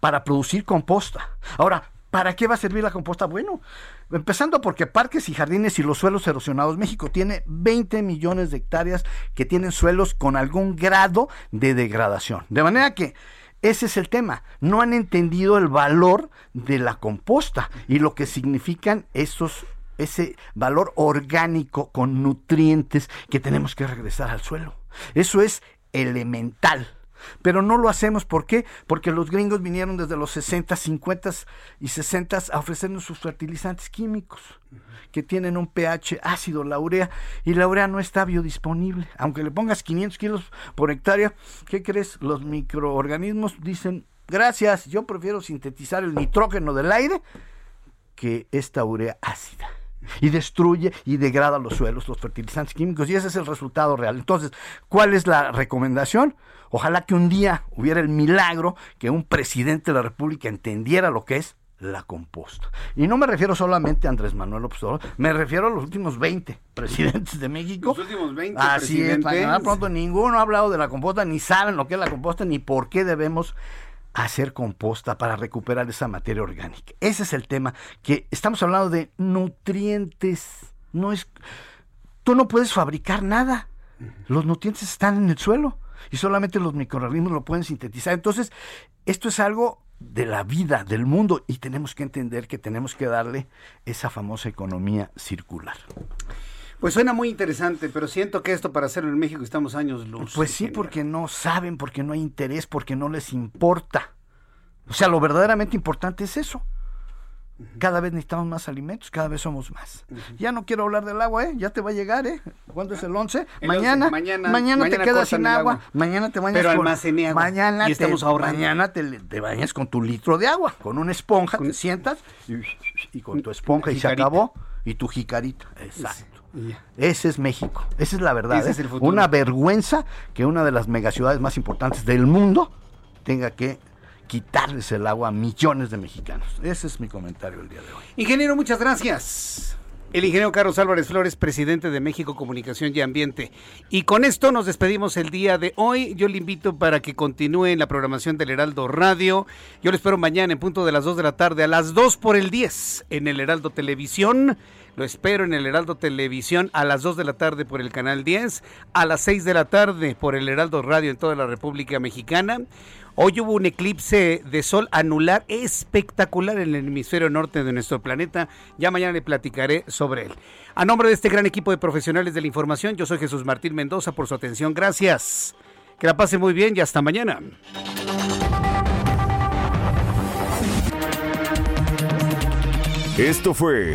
para producir composta. Ahora, ¿Para qué va a servir la composta? Bueno, empezando porque parques y jardines y los suelos erosionados. México tiene 20 millones de hectáreas que tienen suelos con algún grado de degradación. De manera que ese es el tema. No han entendido el valor de la composta y lo que significan esos ese valor orgánico con nutrientes que tenemos que regresar al suelo. Eso es elemental. Pero no lo hacemos, ¿por qué? Porque los gringos vinieron desde los 60, 50 y 60 a ofrecernos sus fertilizantes químicos, que tienen un pH ácido, la urea, y la urea no está biodisponible. Aunque le pongas 500 kilos por hectárea, ¿qué crees? Los microorganismos dicen, gracias, yo prefiero sintetizar el nitrógeno del aire que esta urea ácida y destruye y degrada los suelos, los fertilizantes químicos, y ese es el resultado real. Entonces, ¿cuál es la recomendación? Ojalá que un día hubiera el milagro que un presidente de la República entendiera lo que es la composta. Y no me refiero solamente a Andrés Manuel López Obrador, me refiero a los últimos 20 presidentes de México. Los últimos 20 Así presidentes. es, pronto ninguno ha hablado de la composta, ni saben lo que es la composta, ni por qué debemos hacer composta para recuperar esa materia orgánica. Ese es el tema, que estamos hablando de nutrientes. No es, tú no puedes fabricar nada. Los nutrientes están en el suelo y solamente los microorganismos lo pueden sintetizar. Entonces, esto es algo de la vida, del mundo, y tenemos que entender que tenemos que darle esa famosa economía circular. Pues suena muy interesante, pero siento que esto para hacerlo en México estamos años luz. Pues sí, porque no saben, porque no hay interés, porque no les importa. O sea, lo verdaderamente importante es eso. Cada vez necesitamos más alimentos, cada vez somos más. Ya no quiero hablar del agua, ¿eh? Ya te va a llegar, ¿eh? ¿Cuándo es el 11? mañana, mañana, te quedas sin agua. Mañana te bañas Pero almacené agua. Mañana y estamos te, ahorrando. Mañana te, bañas con tu litro de agua, con una esponja, te sientas y, con tu esponja y se acabó. Y tu jicarita. Exacto. Ese es México. Esa es la verdad. Ese ¿eh? es el Una vergüenza que una de las megaciudades más importantes del mundo tenga que quitarles el agua a millones de mexicanos. Ese es mi comentario el día de hoy. Ingeniero, muchas gracias. El ingeniero Carlos Álvarez Flores, presidente de México Comunicación y Ambiente. Y con esto nos despedimos el día de hoy. Yo le invito para que continúe en la programación del Heraldo Radio. Yo le espero mañana en punto de las 2 de la tarde, a las 2 por el 10 en el Heraldo Televisión. Lo espero en el Heraldo Televisión a las 2 de la tarde por el canal 10, a las 6 de la tarde por el Heraldo Radio en toda la República Mexicana. Hoy hubo un eclipse de sol anular espectacular en el hemisferio norte de nuestro planeta. Ya mañana le platicaré sobre él. A nombre de este gran equipo de profesionales de la información, yo soy Jesús Martín Mendoza por su atención. Gracias. Que la pase muy bien y hasta mañana. Esto fue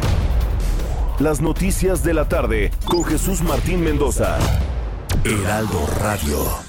Las Noticias de la Tarde con Jesús Martín Mendoza. Heraldo Radio.